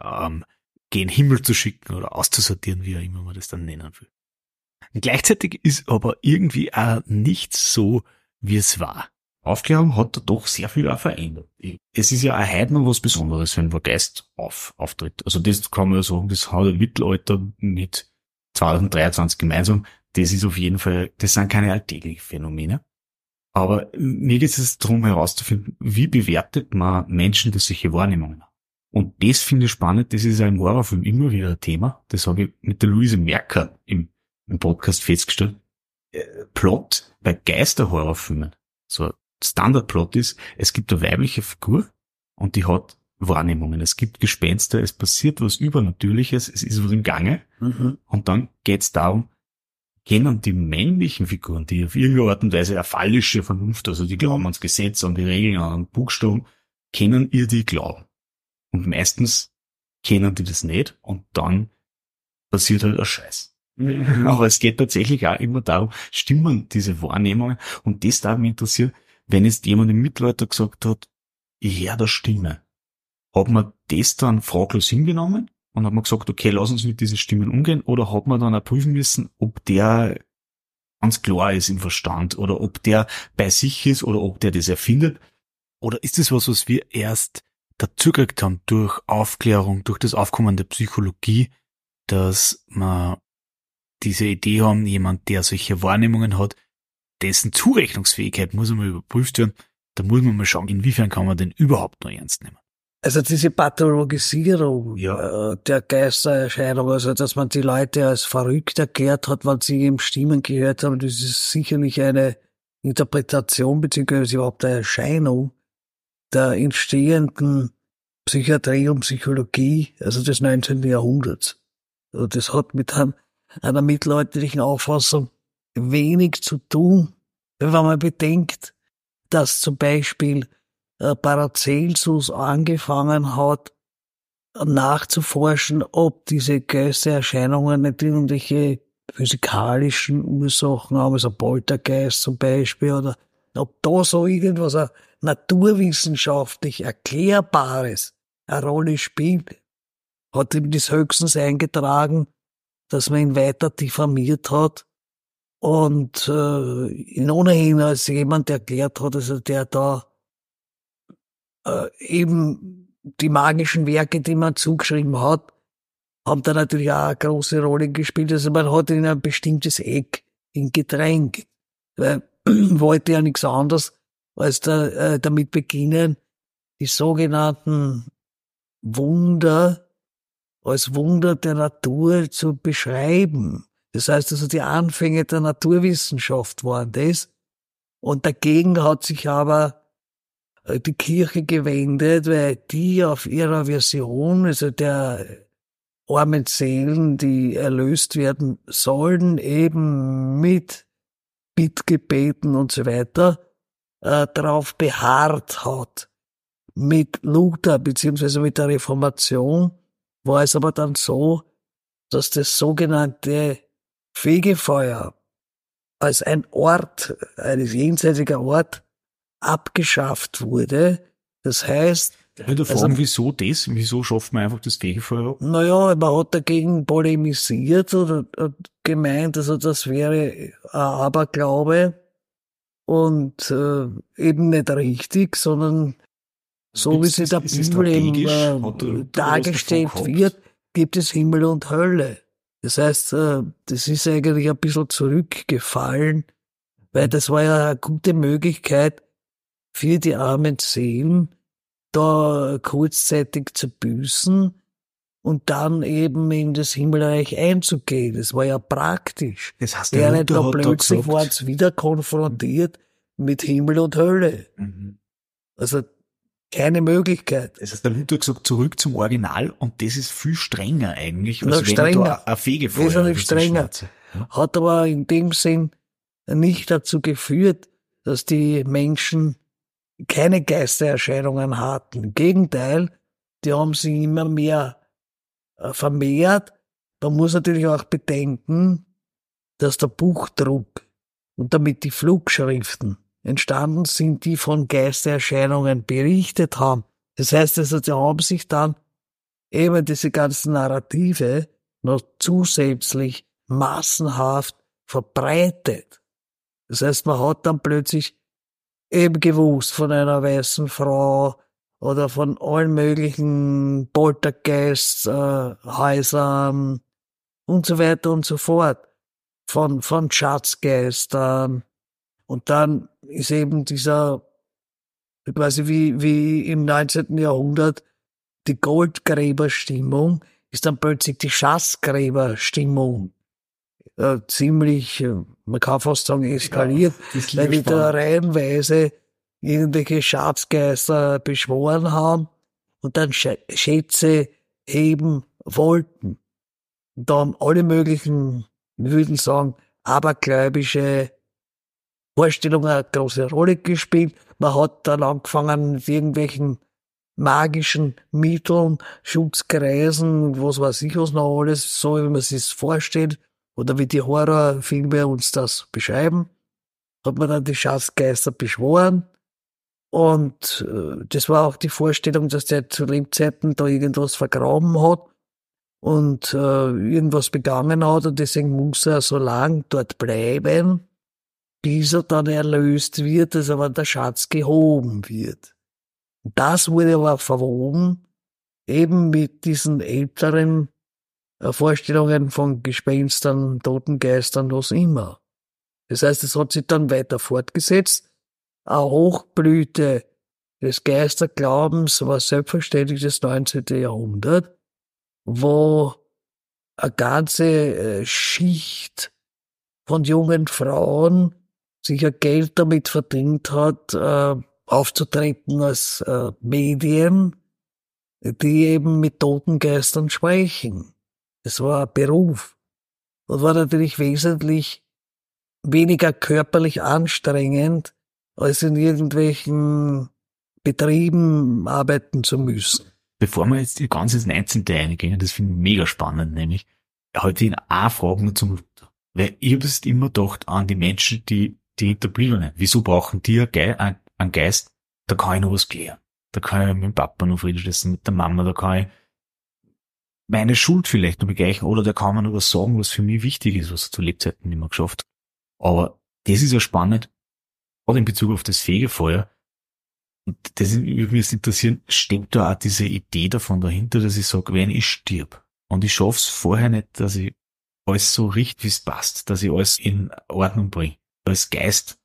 ähm, gen Himmel zu schicken oder auszusortieren, wie auch immer man das dann nennen will. Gleichzeitig ist aber irgendwie auch nichts so, wie es war. Aufklärung hat da doch sehr viel auch verändert. Es ist ja auch heute noch was Besonderes, wenn ein Geist auf, auftritt. Also das kann man ja sagen, das hat ein Mittelalter mit 2023 gemeinsam. Das ist auf jeden Fall, das sind keine alltäglichen Phänomene. Aber mir geht es darum herauszufinden, wie bewertet man Menschen durch solche Wahrnehmungen? Und das finde ich spannend, das ist ja im Horrorfilm immer wieder ein Thema. Das habe ich mit der Luise Merker im, im Podcast festgestellt. Äh, Plot bei Geisterhorrorfilmen, so Standardplot ist, es gibt eine weibliche Figur und die hat Wahrnehmungen. Es gibt Gespenster, es passiert was Übernatürliches, es ist was im Gange. Mhm. Und dann geht es darum, kennen die männlichen Figuren, die auf irgendeine Art und Weise eine fallische Vernunft, also die glauben ans Gesetz, an die Regeln, an Buchstaben, kennen ihr die glauben. Und meistens kennen die das nicht und dann passiert halt ein Scheiß. Mhm. [laughs] Aber es geht tatsächlich auch immer darum, stimmen diese Wahrnehmungen und das darf mich interessieren, wenn jetzt jemand im Mittelalter gesagt hat, ich höre da Stimme, hat man das dann fraglos hingenommen und hat man gesagt, okay, lass uns mit diesen Stimmen umgehen? Oder hat man dann auch prüfen müssen, ob der ganz klar ist im Verstand oder ob der bei sich ist oder ob der das erfindet? Oder ist das was, was wir erst dazugekriegt haben durch Aufklärung, durch das Aufkommen der Psychologie, dass man diese Idee haben, jemand, der solche Wahrnehmungen hat, dessen Zurechnungsfähigkeit muss einmal überprüft werden. Da muss man mal schauen, inwiefern kann man den überhaupt noch ernst nehmen. Also diese Pathologisierung ja. Der Geistererscheinung, also dass man die Leute als verrückt erklärt hat, weil sie eben Stimmen gehört haben, das ist sicherlich eine Interpretation beziehungsweise überhaupt eine Erscheinung der entstehenden Psychiatrie und Psychologie, also des 19. Jahrhunderts. Also das hat mit einer mittelalterlichen Auffassung wenig zu tun, wenn man bedenkt, dass zum Beispiel äh, Paracelsus angefangen hat, nachzuforschen, ob diese Geistererscheinungen nicht irgendwelche physikalischen Ursachen haben, also Poltergeist zum Beispiel, oder ob da so irgendwas naturwissenschaftlich Erklärbares eine Rolle spielt, hat ihm das höchstens eingetragen, dass man ihn weiter diffamiert hat und äh, ihn ohnehin als jemand erklärt hat, also der da äh, eben die magischen Werke, die man zugeschrieben hat, haben da natürlich auch eine große Rolle gespielt. Also man hat in ein bestimmtes Eck ihn gedrängt. Weil [clears throat] wollte ja nichts anderes als da, äh, damit beginnen, die sogenannten Wunder als Wunder der Natur zu beschreiben. Das heißt also, die Anfänge der Naturwissenschaft waren das. Und dagegen hat sich aber äh, die Kirche gewendet, weil die auf ihrer Version, also der armen Seelen, die erlöst werden sollen, eben mit Bittgebeten und so weiter, äh, darauf beharrt hat. Mit Luther beziehungsweise mit der Reformation war es aber dann so, dass das sogenannte Fegefeuer als ein Ort, ein jenseitiger Ort, abgeschafft wurde. Das heißt, ich würde fragen, also, wieso das? Wieso schafft man einfach das Fegefeuer? Naja, man hat dagegen polemisiert oder, gemeint, also das wäre ein Aberglaube und äh, eben nicht richtig, sondern so wie sie der Bibel eben äh, dargestellt wird, gibt es Himmel und Hölle. Das heißt, äh, das ist eigentlich ein bisschen zurückgefallen, weil das war ja eine gute Möglichkeit für die armen Seelen, da kurzzeitig zu büßen und dann eben in das Himmelreich einzugehen. Das war ja praktisch. Das heißt, der Während da plötzlich waren sie wieder konfrontiert mit Himmel und Hölle. Mhm. Also keine Möglichkeit. Das heißt, der Luther gesagt, zurück zum Original und das ist viel strenger eigentlich, als Na, strenger. ein Fegefeuer. Wesentlich strenger. Hat aber in dem Sinn nicht dazu geführt, dass die Menschen keine Geistererscheinungen hatten. Im Gegenteil, die haben sich immer mehr äh, vermehrt. Man muss natürlich auch bedenken, dass der Buchdruck und damit die Flugschriften entstanden sind, die von Geistererscheinungen berichtet haben. Das heißt also, die haben sich dann eben diese ganzen Narrative noch zusätzlich massenhaft verbreitet. Das heißt, man hat dann plötzlich eben gewusst von einer weißen Frau oder von allen möglichen Poltergeist-Häusern äh, und so weiter und so fort. Von, von Schatzgeistern. Und dann ist eben dieser, quasi wie, wie im 19. Jahrhundert, die Goldgräberstimmung, ist dann plötzlich die Schatzgräberstimmung äh, ziemlich, man kann fast sagen, eskaliert, ja, weil die da reihenweise irgendwelche Schatzgeister beschworen haben und dann Schätze heben wollten. Und da haben alle möglichen, wir würden sagen, abergläubische Vorstellungen eine große Rolle gespielt. Man hat dann angefangen mit irgendwelchen magischen Mitteln, Schutzkreisen, was weiß ich was noch alles, so wie man sich vorstellt oder wie die Horrorfilme uns das beschreiben, hat man dann die Schatzgeister beschworen. Und äh, das war auch die Vorstellung, dass der zu Lebzeiten da irgendwas vergraben hat und äh, irgendwas begangen hat und deswegen muss er so lang dort bleiben, bis er dann erlöst wird, also wenn der Schatz gehoben wird. Das wurde aber verwoben eben mit diesen älteren äh, Vorstellungen von Gespenstern, Totengeistern, was immer. Das heißt, es hat sich dann weiter fortgesetzt. Eine Hochblüte des Geisterglaubens war selbstverständlich das 19. Jahrhundert, wo eine ganze äh, Schicht von jungen Frauen sich ein Geld damit verdient hat, äh, aufzutreten als äh, Medien, die eben mit Totengeistern sprechen. Es war ein Beruf und war natürlich wesentlich weniger körperlich anstrengend, als in irgendwelchen Betrieben arbeiten zu müssen. Bevor wir jetzt ganz ins 19. eingehen, das finde ich mega spannend, nämlich, heute in auch Fragen zum, weil habe es immer gedacht an die Menschen, die, die Hinterbliebenen. Wieso brauchen die einen Geist? Da kann ich noch was klären. Da kann ich mit dem Papa noch Frieden schließen, mit der Mama, da kann ich meine Schuld vielleicht noch begleichen oder da kann man noch was sagen, was für mich wichtig ist, was er zu Lebzeiten nicht mehr geschafft. Aber das ist ja spannend, gerade in Bezug auf das Fegefeuer. Und das würde mich interessieren, steckt da auch diese Idee davon dahinter, dass ich sage, wenn ich stirb und ich schaff's vorher nicht, dass ich alles so richt, wie es passt, dass ich alles in Ordnung bringe. Als Geist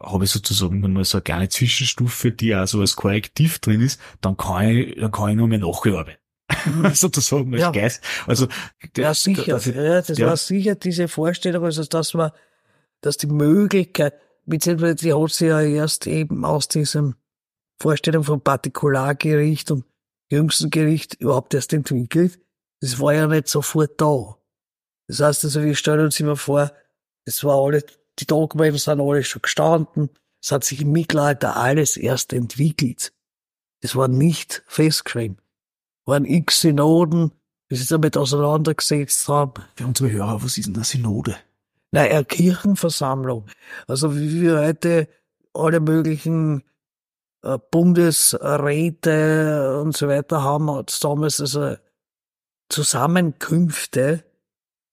habe ich sozusagen dann mal so eine kleine Zwischenstufe, die auch so als Korrektiv drin ist, dann kann ich, dann kann ich nur mehr nachgearbeitet. [laughs] sozusagen als ja. Geist. Also, der, ja, sicher. Ich, ja, das ja. war sicher diese Vorstellung, also, dass man, dass die Möglichkeit, beziehungsweise die hat sich ja erst eben aus diesem Vorstellung von Partikulargericht und jüngsten Gericht überhaupt erst entwickelt. Das war ja nicht sofort da. Das heißt also, wir stellen uns immer vor, das war alle die Dogmen sind alle schon gestanden. Es hat sich im Mittelalter alles erst entwickelt. Es war nicht festgeschrieben. Es waren x Synoden, die sich damit auseinandergesetzt haben. Für unsere Hörer, was ist denn eine Synode? Na, eine Kirchenversammlung. Also wie wir heute alle möglichen äh, Bundesräte und so weiter haben, hat damals also Zusammenkünfte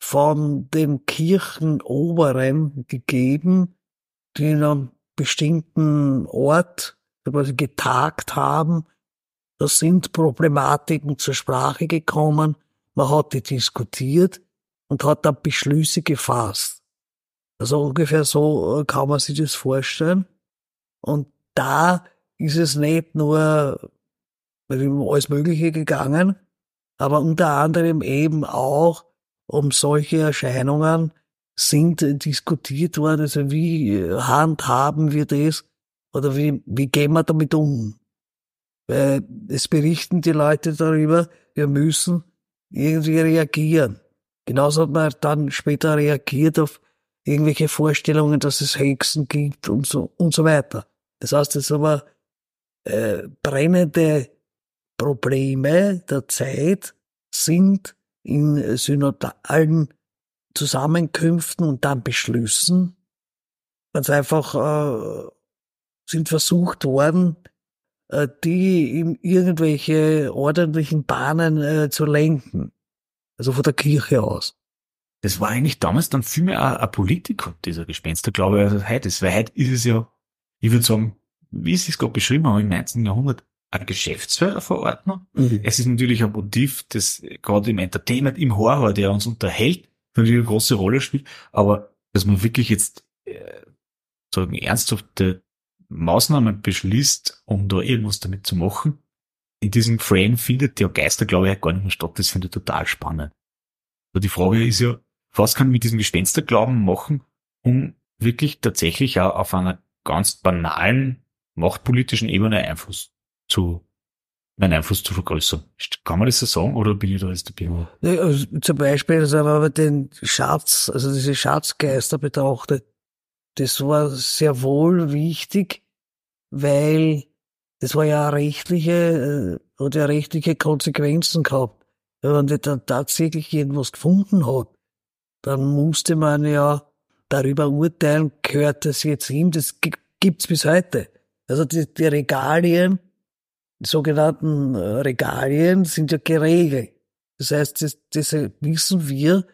von den Kirchenoberen gegeben, die in einem bestimmten Ort quasi getagt haben. Da sind Problematiken zur Sprache gekommen. Man hat die diskutiert und hat dann Beschlüsse gefasst. Also ungefähr so äh, kann man sich das vorstellen. Und da ist es nicht nur um alles Mögliche gegangen, aber unter anderem eben auch um solche Erscheinungen sind diskutiert worden. Also wie handhaben wir das oder wie, wie gehen wir damit um? Weil es berichten die Leute darüber, wir müssen irgendwie reagieren. Genauso hat man dann später reagiert auf irgendwelche Vorstellungen, dass es Hexen gibt und so und so weiter. Das heißt, es aber äh, brennende Probleme der Zeit sind in synodalen Zusammenkünften und dann Beschlüssen, ganz einfach äh, sind versucht worden, äh, die in irgendwelche ordentlichen Bahnen äh, zu lenken. Also von der Kirche aus. Das war eigentlich damals dann viel mehr ein Politiker, dieser Gespenster, glaube ich, als heute ist. Weil heute ist es ja, ich würde sagen, wie Sie es gerade beschrieben haben, im 19. Jahrhundert, ein Geschäftsführerverordner. Mhm. Es ist natürlich ein Motiv, das gerade im Entertainment, im Horror, der uns unterhält, natürlich eine große Rolle spielt. Aber dass man wirklich jetzt äh, sagen ernsthafte Maßnahmen beschließt, um da irgendwas damit zu machen, in diesem Frame findet der Geister, glaube ich, gar nicht mehr statt. Das finde ich total spannend. Also die Frage ist ja, was kann ich mit diesem Gespensterglauben machen, um wirklich tatsächlich auch auf einer ganz banalen machtpolitischen Ebene Einfluss zu, meinen Einfluss zu vergrößern. Kann man das so sagen oder bin ich da jetzt ein bisschen? also zum Beispiel, also wenn man den Schatz, also diese Schatzgeister betrachtet, das war sehr wohl wichtig, weil das war ja rechtliche, äh, hat ja rechtliche Konsequenzen gehabt. Wenn man dann tatsächlich irgendwas gefunden hat, dann musste man ja darüber urteilen, gehört das jetzt ihm, das gibt's bis heute. Also die, die Regalien sogenannten äh, Regalien sind ja geregelt. Das heißt, das, wissen wir,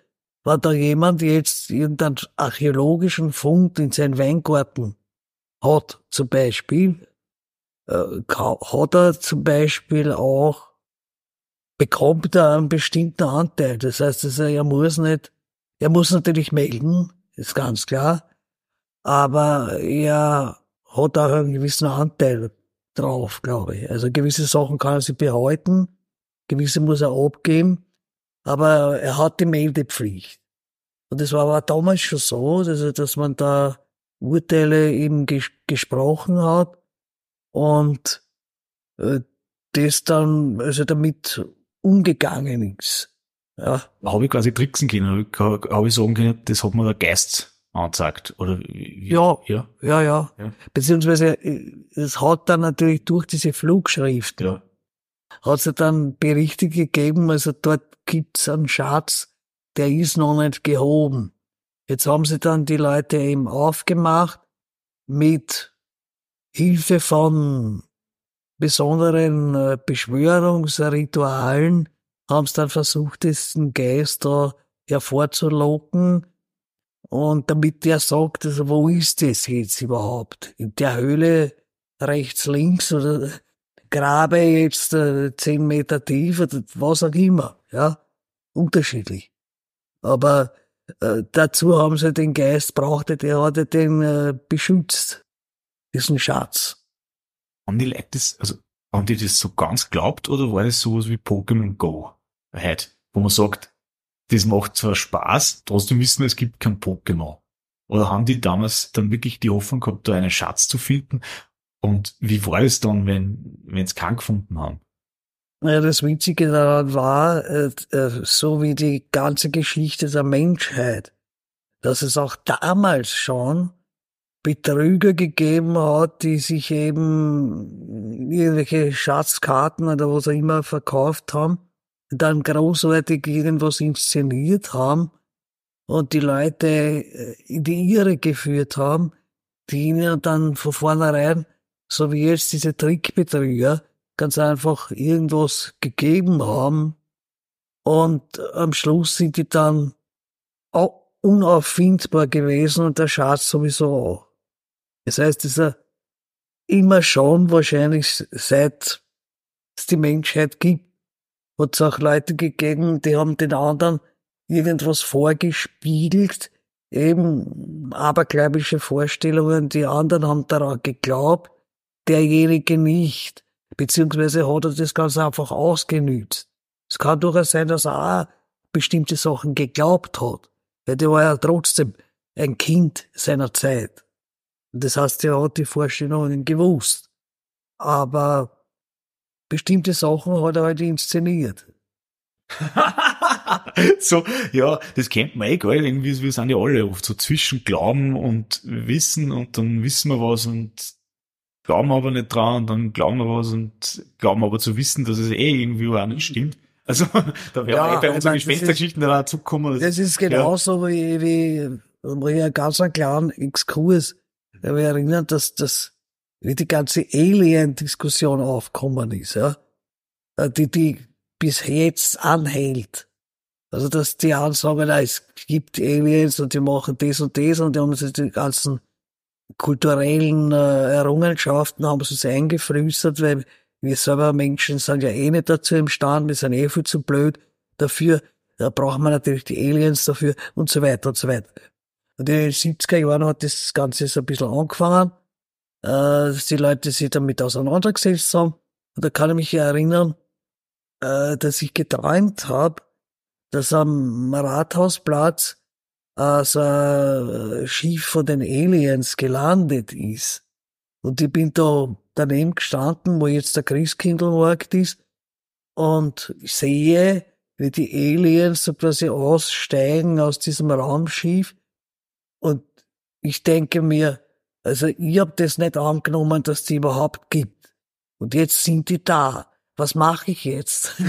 war da jemand jetzt irgendeinen archäologischen Fund in seinen Weingarten hat, zum Beispiel, äh, hat er zum Beispiel auch, bekommt er einen bestimmten Anteil. Das heißt, also er muss nicht, er muss natürlich melden, ist ganz klar, aber er hat auch einen gewissen Anteil drauf, glaube ich. Also gewisse Sachen kann er sich behalten, gewisse muss er abgeben, aber er hat die Meldepflicht. Und es war aber damals schon so, dass, dass man da Urteile eben ges gesprochen hat und äh, das dann also damit umgegangen ist. Ja. Habe ich quasi tricksen können, habe ich sagen können, das hat mir der Geist anzeigt, oder? Wie, ja, ja, ja, ja, ja. Beziehungsweise, äh, es hat dann natürlich durch diese Flugschrift, ja. hat es dann Berichte gegeben, also dort gibt's einen Schatz, der ist noch nicht gehoben. Jetzt haben sie dann die Leute eben aufgemacht mit Hilfe von besonderen äh, Beschwörungsritualen, haben sie dann versucht, diesen Geist da hervorzulocken und damit der sagt, also wo ist das jetzt überhaupt? In der Höhle rechts, links oder grabe jetzt äh, zehn Meter tief oder was auch immer, ja, unterschiedlich. Aber äh, dazu haben sie den Geist brauchte, der hatte den äh, beschützt, diesen Schatz. Haben die Leute das, also haben die das so ganz glaubt oder war das sowas wie Pokémon Go heute, wo man sagt, das macht zwar Spaß, trotzdem wissen wir, es gibt kein Pokémon. Oder haben die damals dann wirklich die Hoffnung gehabt, da einen Schatz zu finden? Und wie war es dann, wenn, wenn sie keinen gefunden haben? Ja, das Witzige daran war, äh, äh, so wie die ganze Geschichte der Menschheit, dass es auch damals schon Betrüger gegeben hat, die sich eben irgendwelche Schatzkarten oder was auch immer verkauft haben, dann großartig irgendwas inszeniert haben und die Leute äh, in die Irre geführt haben, die ihnen dann von vornherein, so wie jetzt diese Trickbetrüger, ganz einfach irgendwas gegeben haben und am Schluss sind die dann auch unauffindbar gewesen und der Schatz sowieso auch. Das heißt, es ist immer schon wahrscheinlich seit es die Menschheit gibt, hat es auch Leute gegeben, die haben den anderen irgendwas vorgespiegelt, eben abergläubische Vorstellungen, die anderen haben daran geglaubt, derjenige nicht beziehungsweise hat er das ganz einfach ausgenützt. Es kann durchaus sein, dass er auch bestimmte Sachen geglaubt hat, weil der war ja trotzdem ein Kind seiner Zeit. Und das heißt, er hat die Vorstellungen gewusst. Aber bestimmte Sachen hat er halt inszeniert. [laughs] so, ja, das kennt man eh, gell? Irgendwie, wir sind ja alle oft so zwischen Glauben und Wissen und dann wissen wir was und glauben aber nicht dran und dann glauben wir was und glauben aber zu wissen, dass es eh irgendwie auch nicht stimmt. Also [laughs] da wäre ja, eh bei unseren Geschwistergeschichten da zukommen. Das ist genauso ja. wie, wie wie ein ganz einen klaren Exkurs. Da wir erinnern, dass das wie die ganze Alien-Diskussion aufgekommen ist, ja, äh, die, die bis jetzt anhält. Also, dass die einen sagen, es gibt Aliens und die machen das und das und die haben sich die ganzen kulturellen äh, Errungenschaften haben sie uns eingeflüstert, weil wir selber Menschen sind ja eh nicht dazu imstande, wir sind eh viel zu blöd dafür. Da brauchen wir natürlich die Aliens dafür und so weiter und so weiter. Und in den 70er Jahren hat das Ganze so ein bisschen angefangen, äh, dass die Leute sich damit auseinandergesetzt haben. Und da kann ich mich erinnern, äh, dass ich geträumt habe, dass am Rathausplatz äh, Schiff von den Aliens gelandet ist. Und ich bin da daneben gestanden, wo jetzt der Christkindlmarkt ist, und sehe, wie die Aliens so quasi aussteigen aus diesem Raumschiff. Und ich denke mir, also ich habe das nicht angenommen, dass die überhaupt gibt. Und jetzt sind die da. Was mache ich jetzt? [laughs]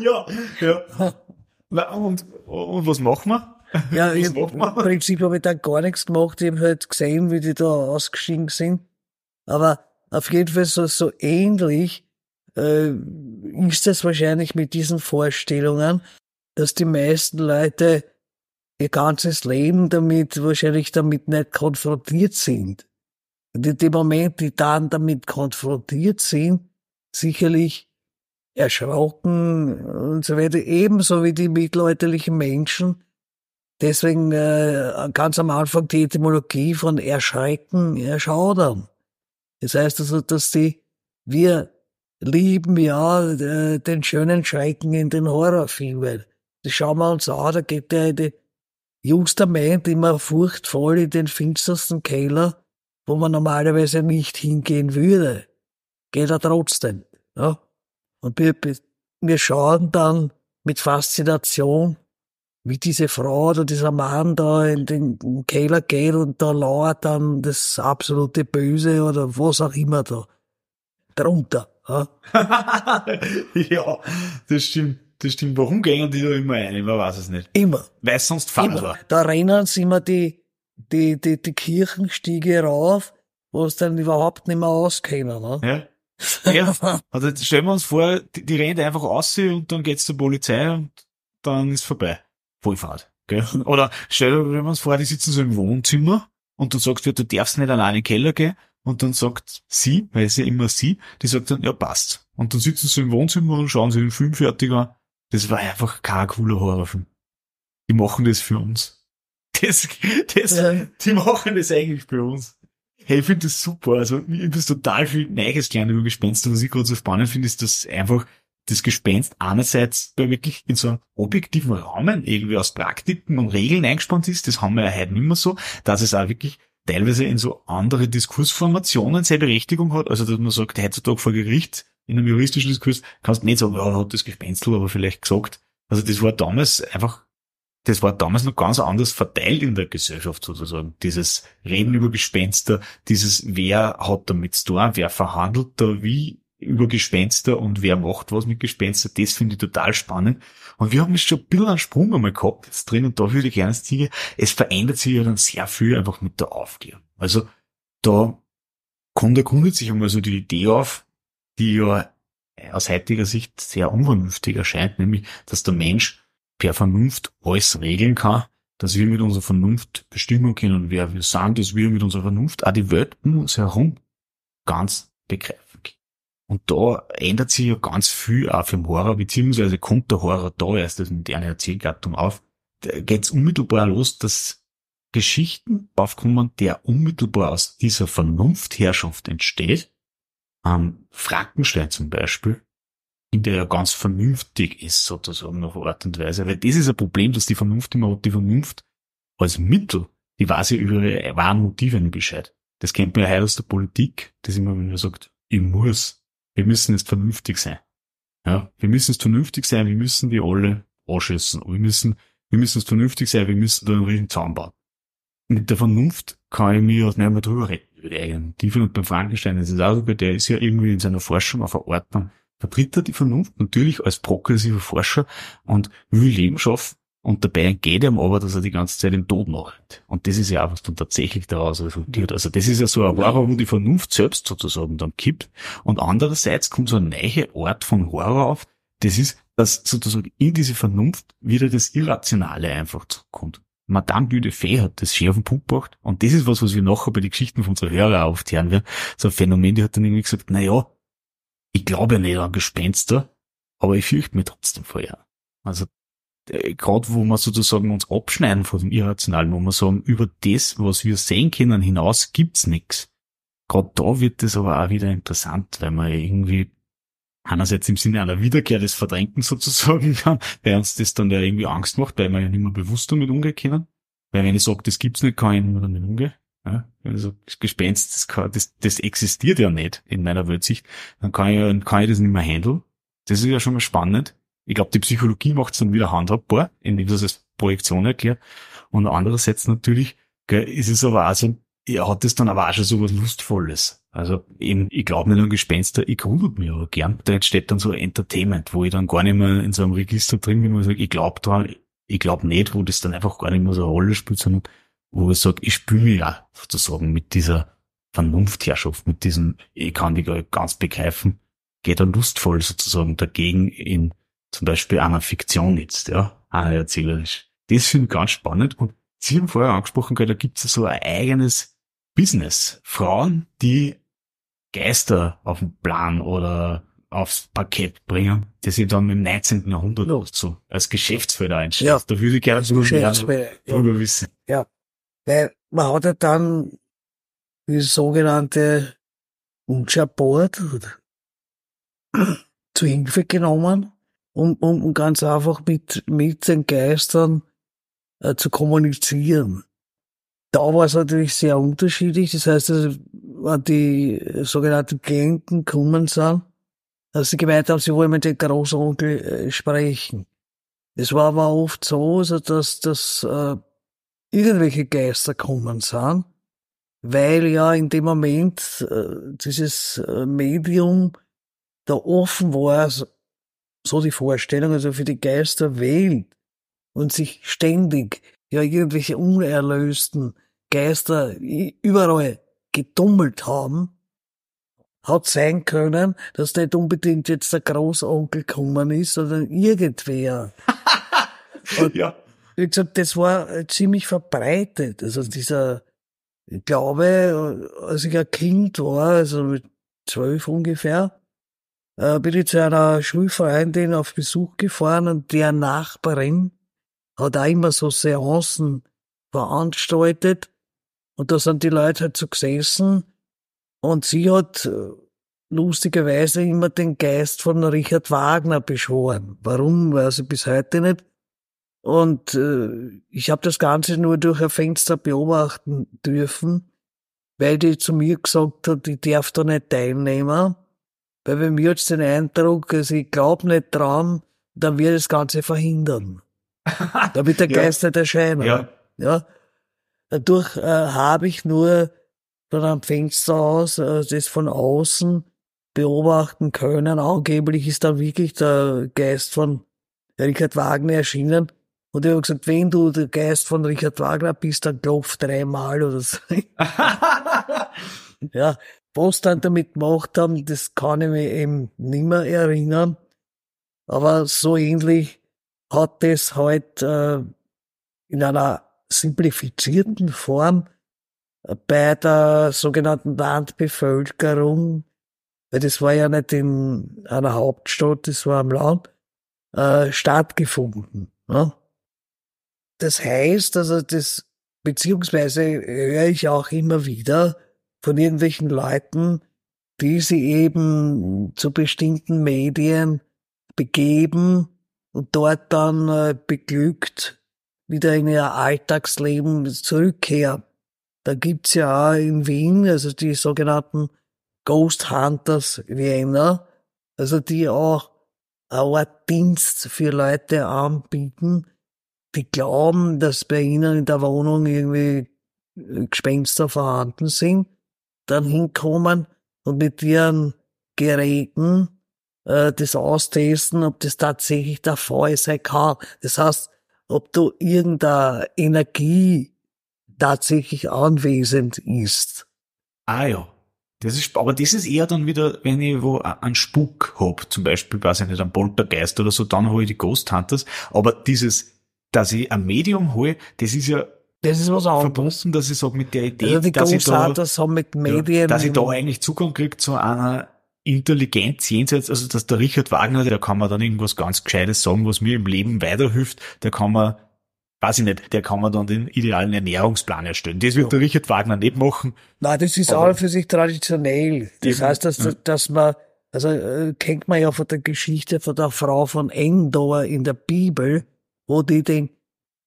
ja, ja. Und, und was machen wir? Ja, ich, im Prinzip habe ich dann gar nichts gemacht. Ich habe halt gesehen, wie die da ausgestiegen sind. Aber auf jeden Fall so, so ähnlich äh, ist es wahrscheinlich mit diesen Vorstellungen, dass die meisten Leute ihr ganzes Leben damit, wahrscheinlich damit nicht konfrontiert sind. die, die Momente, die dann damit konfrontiert sind, sicherlich erschrocken und so weiter, ebenso wie die mittelalterlichen Menschen. Deswegen äh, ganz am Anfang die Etymologie von erschrecken, erschaudern. Das heißt also, dass die, wir lieben ja äh, den schönen Schrecken in den Horrorfilmen. Das schauen wir uns an, da geht der die Justament immer furchtvoll in den finstersten Keller, wo man normalerweise nicht hingehen würde. Geht er trotzdem. Ja? Und wir, wir schauen dann mit Faszination, wie diese Frau oder dieser Mann da in den Keller geht und da lauert dann das absolute Böse oder was auch immer da drunter. Ja, [laughs] ja das stimmt. Das stimmt. Warum gehen die da immer ein? Man weiß es nicht. Immer. Weil es sonst falsch war. Da rennen sie immer die, die, die, die Kirchenstiege rauf, wo es dann überhaupt nicht mehr auskennen. Ne? Ja. [laughs] Ja, also stellen wir uns vor, die, die rennt einfach aus und dann geht's zur Polizei und dann ist vorbei. Vollfahrt. Gell? [laughs] Oder stellen wir uns vor, die sitzen so im Wohnzimmer und du sagst, du darfst nicht allein in den Keller gehen und dann sagt sie, weil sie ja immer sie, die sagt dann, ja passt. Und dann sitzen sie im Wohnzimmer und schauen sich den Film fertig an. Das war einfach kein cooler Horrorfilm. Die machen das für uns. [laughs] Das, das, ja. Die machen das eigentlich für uns. Hey, ich finde das super. Also, ich habe total viel Neues gelernt über Gespenster. Was ich gerade so spannend finde, ist, dass einfach das Gespenst einerseits wirklich in so einem objektiven Rahmen irgendwie aus Praktiken und Regeln eingespannt ist. Das haben wir ja heute nicht mehr so. Dass es auch wirklich teilweise in so andere Diskursformationen seine Berechtigung hat. Also, dass man sagt, heutzutage vor Gericht, in einem juristischen Diskurs, kannst du nicht sagen, ja, hat das Gespenstl aber vielleicht gesagt. Also, das war damals einfach das war damals noch ganz anders verteilt in der Gesellschaft sozusagen. Dieses Reden über Gespenster, dieses wer hat damit zu tun, wer verhandelt da wie über Gespenster und wer macht was mit Gespenster, das finde ich total spannend. Und wir haben jetzt schon ein bisschen einen Sprung einmal gehabt, jetzt drin und da würde ich gerne ziehen. Es verändert sich ja dann sehr viel einfach mit der Aufklärung. Also da kommt, erkundet sich einmal so die Idee auf, die ja aus heutiger Sicht sehr unvernünftig erscheint, nämlich, dass der Mensch per Vernunft alles regeln kann, dass wir mit unserer Vernunft bestimmen können, wer wir sind, dass wir mit unserer Vernunft auch die Welt um uns herum ganz begreifen können. Und da ändert sich ja ganz viel auch den Horror, beziehungsweise kommt der Horror da erst als moderne Erzählgattung auf. Da geht's unmittelbar los, dass Geschichten aufkommen, der unmittelbar aus dieser Vernunftherrschaft entsteht. Ähm, Frankenstein zum Beispiel in der ja ganz vernünftig ist, sozusagen auf Art und Weise. Weil das ist ein Problem, dass die Vernunft immer hat, die Vernunft als Mittel, die weiß ja über ihre wahren Motive nicht Bescheid. Das kennt man ja heute aus der Politik, das immer, wenn man sagt, ich muss, wir müssen jetzt vernünftig sein. Ja, wir müssen jetzt vernünftig sein, wir müssen die alle anschießen. Wir müssen, wir müssen jetzt vernünftig sein, wir müssen da einen riesen Zaun bauen. Mit der Vernunft kann ich mir auch nicht mehr drüber reden, die. Und beim Frankenstein ist es auch so, der ist ja irgendwie in seiner Forschung auf eine Ordnung vertritt er die Vernunft natürlich als progressiver Forscher und will Leben schaffen und dabei geht ihm aber, dass er die ganze Zeit im Tod nachrennt. Und das ist ja auch, was dann tatsächlich daraus resultiert. Also das ist ja so ein Horror, wo die Vernunft selbst sozusagen dann kippt. Und andererseits kommt so eine neue Art von Horror auf. Das ist, dass sozusagen in diese Vernunft wieder das Irrationale einfach zurückkommt. Madame Dudefay hat das schön auf den gebracht. Und das ist was, was wir nachher bei den Geschichten von unseren Hörer oft werden. So ein Phänomen, die hat dann irgendwie gesagt, na ja, ich glaube nicht an Gespenster, aber ich fürchte mich trotzdem vor ihr. Also äh, gerade wo wir sozusagen uns abschneiden von dem Irrationalen, wo wir sagen, über das, was wir sehen können, hinaus gibt's nichts. Gerade da wird es aber auch wieder interessant, weil man irgendwie einerseits im Sinne einer Wiederkehr des Verdrängten sozusagen [laughs] kann, weil uns das dann ja irgendwie Angst macht, weil wir ja nicht mehr bewusst damit umgehen können. Weil wenn ich sage, das gibt's nicht, kann ich nicht mehr damit umgehen. Ja, also das Gespenst, das, kann, das, das existiert ja nicht in meiner Weltsicht. Dann kann ich, kann ich das nicht mehr handeln. Das ist ja schon mal spannend. Ich glaube, die Psychologie macht es dann wieder handhabbar, indem das als Projektion erklärt. Und andererseits natürlich gell, ist es aber auch so, er hat das dann aber auch schon so was Lustvolles. Also eben, ich glaube nicht an Gespenster, ich grusel mich aber gern. Da entsteht dann so Entertainment, wo ich dann gar nicht mehr in so einem Register drin bin, wo ich sage, ich glaube dran, ich glaube nicht, wo das dann einfach gar nicht mehr so eine Rolle spielt, sondern wo ich sage, ich spüre mich ja sozusagen mit dieser Vernunftherrschaft, mit diesem, ich kann die ganz begreifen, geht er lustvoll sozusagen dagegen in zum Beispiel einer Fiktion jetzt, ja, einer erzählerisch. Das finde ich ganz spannend und Sie haben vorher angesprochen, da gibt es so ein eigenes Business. Frauen, die Geister auf den Plan oder aufs Parkett bringen, die sich dann im 19. Jahrhundert Ja. so als Geschäftsfelder einstellen. Ja. Da würde ich gerne so mehr ja. drüber wissen. Weil man hat ja dann die sogenannte Board [clears throat] zu Hilfe genommen, um, um, um ganz einfach mit, mit den Geistern äh, zu kommunizieren. Da war es natürlich sehr unterschiedlich. Das heißt, also, die sogenannten Klienten gekommen sind, dass sie gemeint haben, sie wollen mit dem Großonkel äh, sprechen. Es war aber oft so, also dass, dass äh, irgendwelche Geister kommen sind, weil ja in dem Moment äh, dieses äh, Medium da offen war, so, die Vorstellung, also für die Geisterwelt und sich ständig ja irgendwelche unerlösten Geister überall getummelt haben, hat sein können, dass nicht unbedingt jetzt der Großonkel gekommen ist, sondern irgendwer. [laughs] Ja. wie gesagt, das war ziemlich verbreitet. Also dieser Glaube, als ich ein Kind war, also mit zwölf ungefähr, äh, bin ich zu einer Schulfreundin auf Besuch gefahren und der Nachbarin hat auch immer so Seancen veranstaltet und da sind die Leute halt so gesessen und sie hat äh, lustigerweise immer den Geist von Richard Wagner beschworen. Warum, weiß ich bis heute nicht. Und äh, ich habe das Ganze nur durch ein Fenster beobachten dürfen, weil die zu mir gesagt hat, ich darf da nicht teilnehmen. Weil bei mir hat's den Eindruck, also ich glaube nicht dran, dann wird das Ganze verhindern. [laughs] Da wird der Ja. Geist nicht erscheinen. Ja. Ja. Dadurch äh, habe ich nur von einem Fenster aus äh, das von außen beobachten können. Angeblich ist dann wirklich der Geist von Richard Wagner erschienen. Und ich habe gesagt, wenn du der Geist von Richard Wagner bist, dann klopf dreimal oder so. [laughs] ja, was dann damit gemacht haben, das kann ich mir eben nimmer erinnern. Aber so ähnlich hat das halt äh, in einer simplifizierten Form äh, bei der sogenannten Landbevölkerung, weil das war ja nicht in einer Hauptstadt, das war am Land, äh, stattgefunden. Ne? Das heißt, also das, beziehungsweise höre ich auch immer wieder von irgendwelchen Leuten, die sie eben zu bestimmten Medien begeben und dort dann äh, beglückt wieder in ihr Alltagsleben zurückkehren. Da gibt's ja auch in Wien, also die sogenannten Ghost Hunters Vienna, also die auch eine Art Dienst für Leute anbieten, die glauben, dass bei ihnen in der Wohnung irgendwie Gespenster vorhanden sind, dann hinkommen und mit ihren Geräten äh, das austesten, ob das tatsächlich der Fall sein kann. Das heißt, ob du irgendeine Energie tatsächlich anwesend ist. Ah ja. Das ist, aber das ist eher dann wieder, wenn ich wo einen Spuk hab, zum Beispiel, weiß ich nicht, einen Poltergeist oder so, dann hole ich die Ghost Hunters. Aber dieses, dass ich ein Medium hole, das ist ja Das ist was anderes. verbunden, dass ich sage, mit der Idee, Also die dass ich da, Großvaters haben mit Medien. ja, dass ich da eigentlich Zugang kriege zu einer Intelligenz jenseits, also dass der Richard Wagner, der kann man dann irgendwas ganz Gescheites sagen, was mir im Leben weiterhilft, der kann man, weiß ich nicht, der kann man dann den idealen Ernährungsplan erstellen. Das wird Ja. der Richard Wagner nicht machen. Nein, das ist auch für sich traditionell. Das Eben, heißt, dass, ja. dass man, also äh, kennt man ja von der Geschichte von der Frau von Endor in der Bibel, wo die den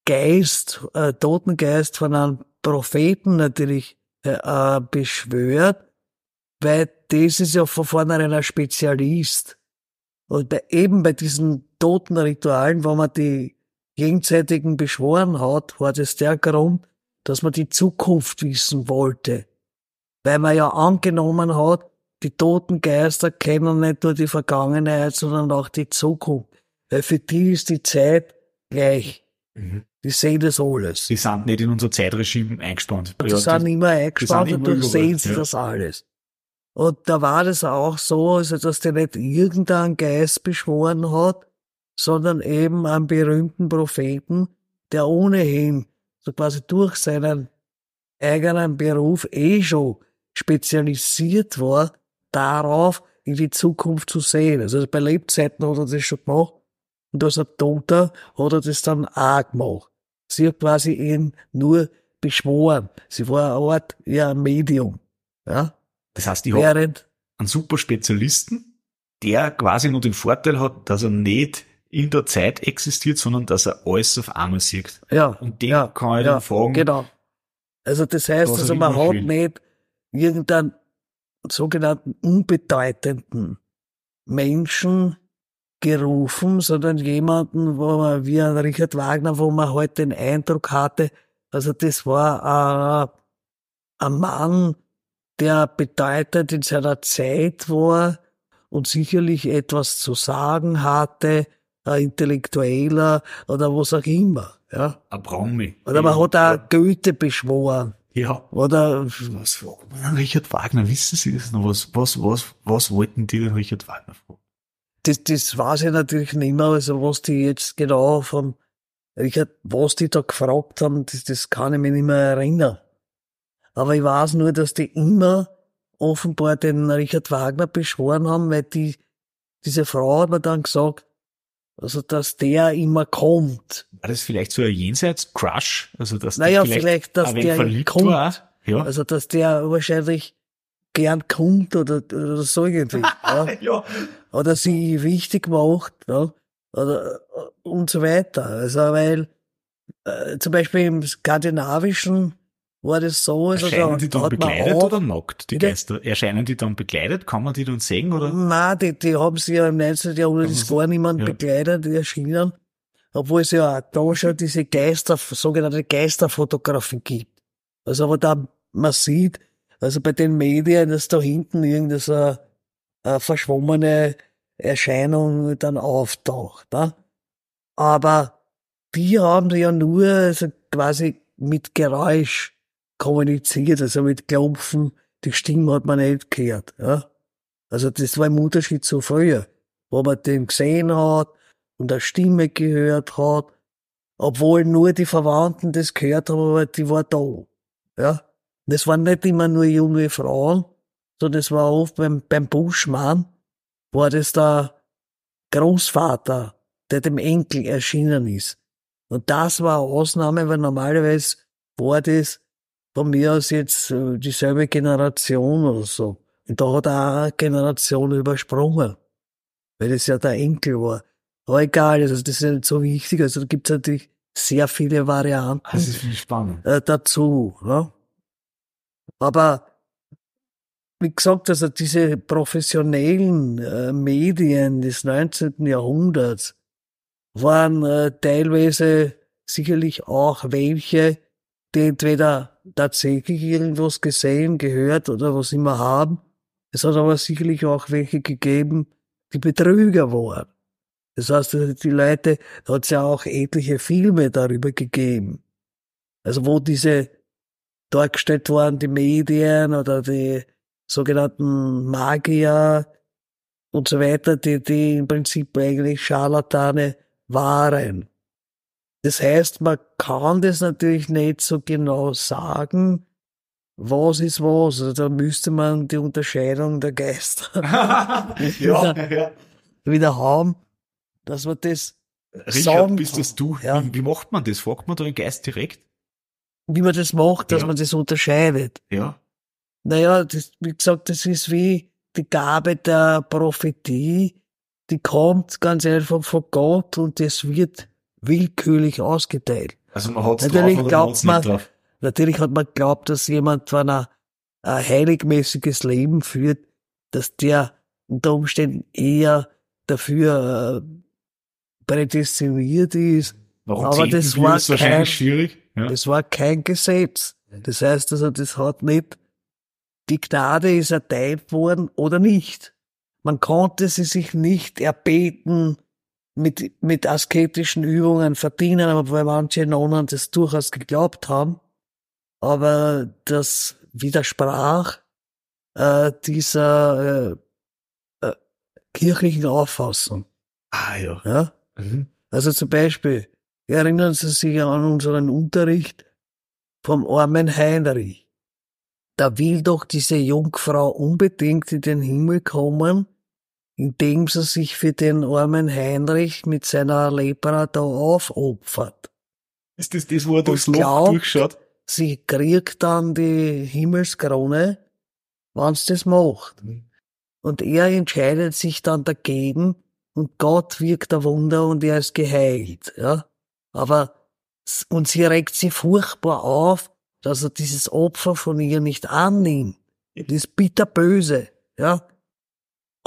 Geist, äh, Totengeist von einem Propheten natürlich äh, äh, beschwört, weil das ist ja von vornherein ein Spezialist. Und bei, eben bei diesen Totenritualen, wo man die jenseitigen beschworen hat, war das der Grund, dass man die Zukunft wissen wollte. Weil man ja angenommen hat, die toten Geister kennen nicht nur die Vergangenheit, sondern auch die Zukunft. Weil für die ist die Zeit gleich. Die sehen das alles. Die sind nicht in unser Zeitregime eingespannt. Die sind immer eingespannt und durchsehen überall, sie ja. das alles. Und da war das auch so, also dass der nicht irgendein Geist beschworen hat, sondern eben einen berühmten Propheten, der ohnehin so quasi durch seinen eigenen Beruf eh schon spezialisiert war, darauf in die Zukunft zu sehen. Also bei Lebzeiten hat er das schon gemacht und als er Toter hat er das dann auch gemacht. Sie hat quasi ihn nur beschworen. Sie war eine Art, ja, Medium. Ja? Das heißt, ich habe einen super Spezialisten, der quasi nur den Vorteil hat, dass er nicht in der Zeit existiert, sondern dass er alles auf einmal sieht. ja, Und den ja, kann ich ja, dann fragen, Genau. Also das heißt, also man immer hat nicht irgendeinen sogenannten unbedeutenden Menschen gerufen, sondern jemanden, wo man, wie ein Richard Wagner, wo man halt den Eindruck hatte, also das war äh, ein Mann, der bedeutend in seiner Zeit war und sicherlich etwas zu sagen hatte, ein Intellektueller oder was auch immer. Ja. ein Promi. Oder man hat auch Goethe beschworen. Ja. Oder Was fragt man an Richard Wagner? Wissen Sie das noch? Was, was, was, was wollten die den Richard Wagner fragen? das, das weiß ich natürlich nicht mehr, also was die jetzt genau von Richard, was die da gefragt haben, das, das kann ich mich nicht mehr erinnern. Aber ich weiß nur, dass die immer offenbar den Richard Wagner beschworen haben, weil die, diese Frau hat mir dann gesagt, also dass der immer kommt. War das vielleicht so ein Jenseits-Crush? Also, dass Naja, die vielleicht, dass der verliebt kommt. war? Ja. Also dass der wahrscheinlich gern kommt oder, oder so irgendwie. [laughs] ja. ja. oder sie wichtig macht, ja, oder äh, und so weiter. Also weil äh, zum Beispiel im Skandinavischen war das so, also Erscheinen die dann bekleidet oder nackt, die? Geister? Erscheinen die dann bekleidet? Kann man die dann sehen, oder? Nein, die, die haben sie ja im 19. Jahrhundert ist gar niemand ja. bekleidet, die erschienen, obwohl es ja auch da schon diese Geister, sogenannte Geisterfotografie gibt. Also aber da, man sieht, also bei den Medien, dass da hinten irgendeine eine verschwommene Erscheinung dann auftaucht. Ne? Aber die haben ja nur also quasi mit Geräusch kommuniziert, also mit Klopfen, die Stimme hat man nicht gehört. Ja? Also das war im Unterschied zu früher, wo man den gesehen hat und eine Stimme gehört hat, obwohl nur die Verwandten das gehört haben, aber die war da. Ja? Das waren nicht immer nur junge Frauen, sondern es war oft beim, beim Buschmann, war das der Großvater, der dem Enkel erschienen ist. Und das war eine Ausnahme, weil normalerweise war das von mir aus jetzt äh, dieselbe Generation oder so. Und da hat er auch eine Generation übersprungen, weil das ja der Enkel war. Aber egal, also das ist ja nicht so wichtig. Also da gibt es natürlich sehr viele Varianten Das ist spannend. äh, dazu. Ne? Aber wie gesagt, also diese professionellen äh, Medien des 19. Jahrhunderts waren äh, teilweise sicherlich auch welche, die entweder tatsächlich irgendwas gesehen, gehört oder was immer haben. Es hat aber sicherlich auch welche gegeben, die Betrüger waren. Das heißt, also die Leute, da hat es ja auch etliche Filme darüber gegeben. Also wo diese dargestellt waren, die Medien oder die sogenannten Magier und so weiter, die, die im Prinzip eigentlich Scharlatane waren. Das heißt, man kann das natürlich nicht so genau sagen, was ist was. Also da müsste man die Unterscheidung der Geister [laughs] ja, ja. wieder haben, dass man das Richard, bist das du? Ja. Wie, wie macht man das? Fragt man da den Geist direkt? wie man das macht, dass man das unterscheidet. Ja. Naja, das, wie gesagt, das ist wie die Gabe der Prophetie, die kommt ganz einfach von Gott und das wird willkürlich ausgeteilt. Also man hat's Natürlich drauf glaubt man drauf. Natürlich hat man geglaubt, dass jemand, wenn er ein heiligmäßiges Leben führt, dass der unter Umständen eher dafür äh, prädestiniert ist. Dem aber das war ist kein- schwierig. Ja. Das war kein Gesetz. Das heißt also, das hat nicht, die Gnade ist erteilt worden oder nicht. Man konnte sie sich nicht erbeten mit, mit asketischen Übungen verdienen, aber weil manche Nonnen das durchaus geglaubt haben. Aber das widersprach äh, dieser äh, äh, kirchlichen Auffassung. Ah ja. Ja? Mhm. Also zum Beispiel, erinnern Sie sich an unseren Unterricht vom armen Heinrich. Da will doch diese Jungfrau unbedingt in den Himmel kommen, indem sie sich für den armen Heinrich mit seiner Lepra da aufopfert. Ist das das, wo er durchs Loch glaubt, durchschaut? Sie kriegt dann die Himmelskrone, wenn's das macht. Und er entscheidet sich dann dagegen und Gott wirkt ein Wunder und er ist geheilt, ja. Aber, und sie regt sich furchtbar auf, dass er dieses Opfer von ihr nicht annimmt. Das ist bitterböse, ja.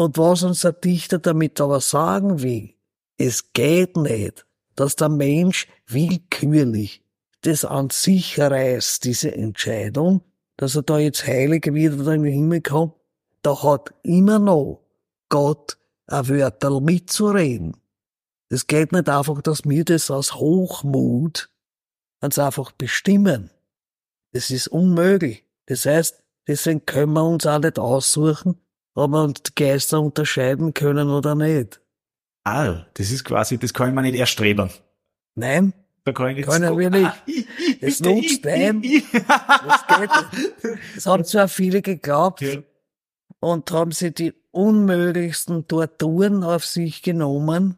Und was uns der Dichter damit aber sagen will, es geht nicht, dass der Mensch willkürlich das an sich reißt, diese Entscheidung, dass er da jetzt heilig wird oder in den Himmel kommt, da hat immer noch Gott ein Wörterl mitzureden. Es geht nicht einfach, dass wir das aus Hochmut uns einfach bestimmen. Das ist unmöglich. Das heißt, deswegen können wir uns auch nicht aussuchen, ob die Geister unterscheiden können oder nicht. Ah, das ist quasi, das kann mir nicht erstreben. Nein, Da kann ich Können wir nicht. Ah, ich, bitte, nutzt ein. das geht. Das haben zwar viele geglaubt Ja. und haben sie die unmöglichsten Torturen auf sich genommen,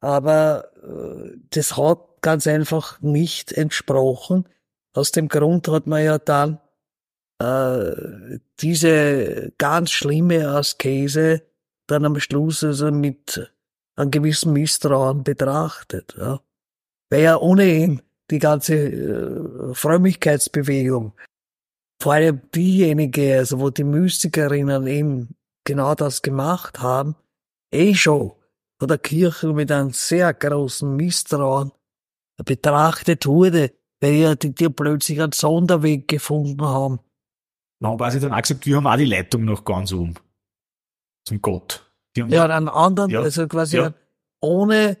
aber äh, das hat ganz einfach nicht entsprochen. Aus dem Grund hat man ja dann äh, diese ganz schlimme Askese dann am Schluss also mit einem gewissen Misstrauen betrachtet. Ja. Weil ja ohnehin die ganze äh, Frömmigkeitsbewegung, vor allem diejenige, also wo die Mystikerinnen eben genau das gemacht haben, eh schon von der Kirche mit einem sehr großen Misstrauen betrachtet wurde, weil ja die, die plötzlich einen Sonderweg gefunden haben. Na, haben quasi dann auch gesagt, wir haben auch die Leitung noch ganz um. Zum Gott. Ja, einen anderen, Ja, also quasi ja. ohne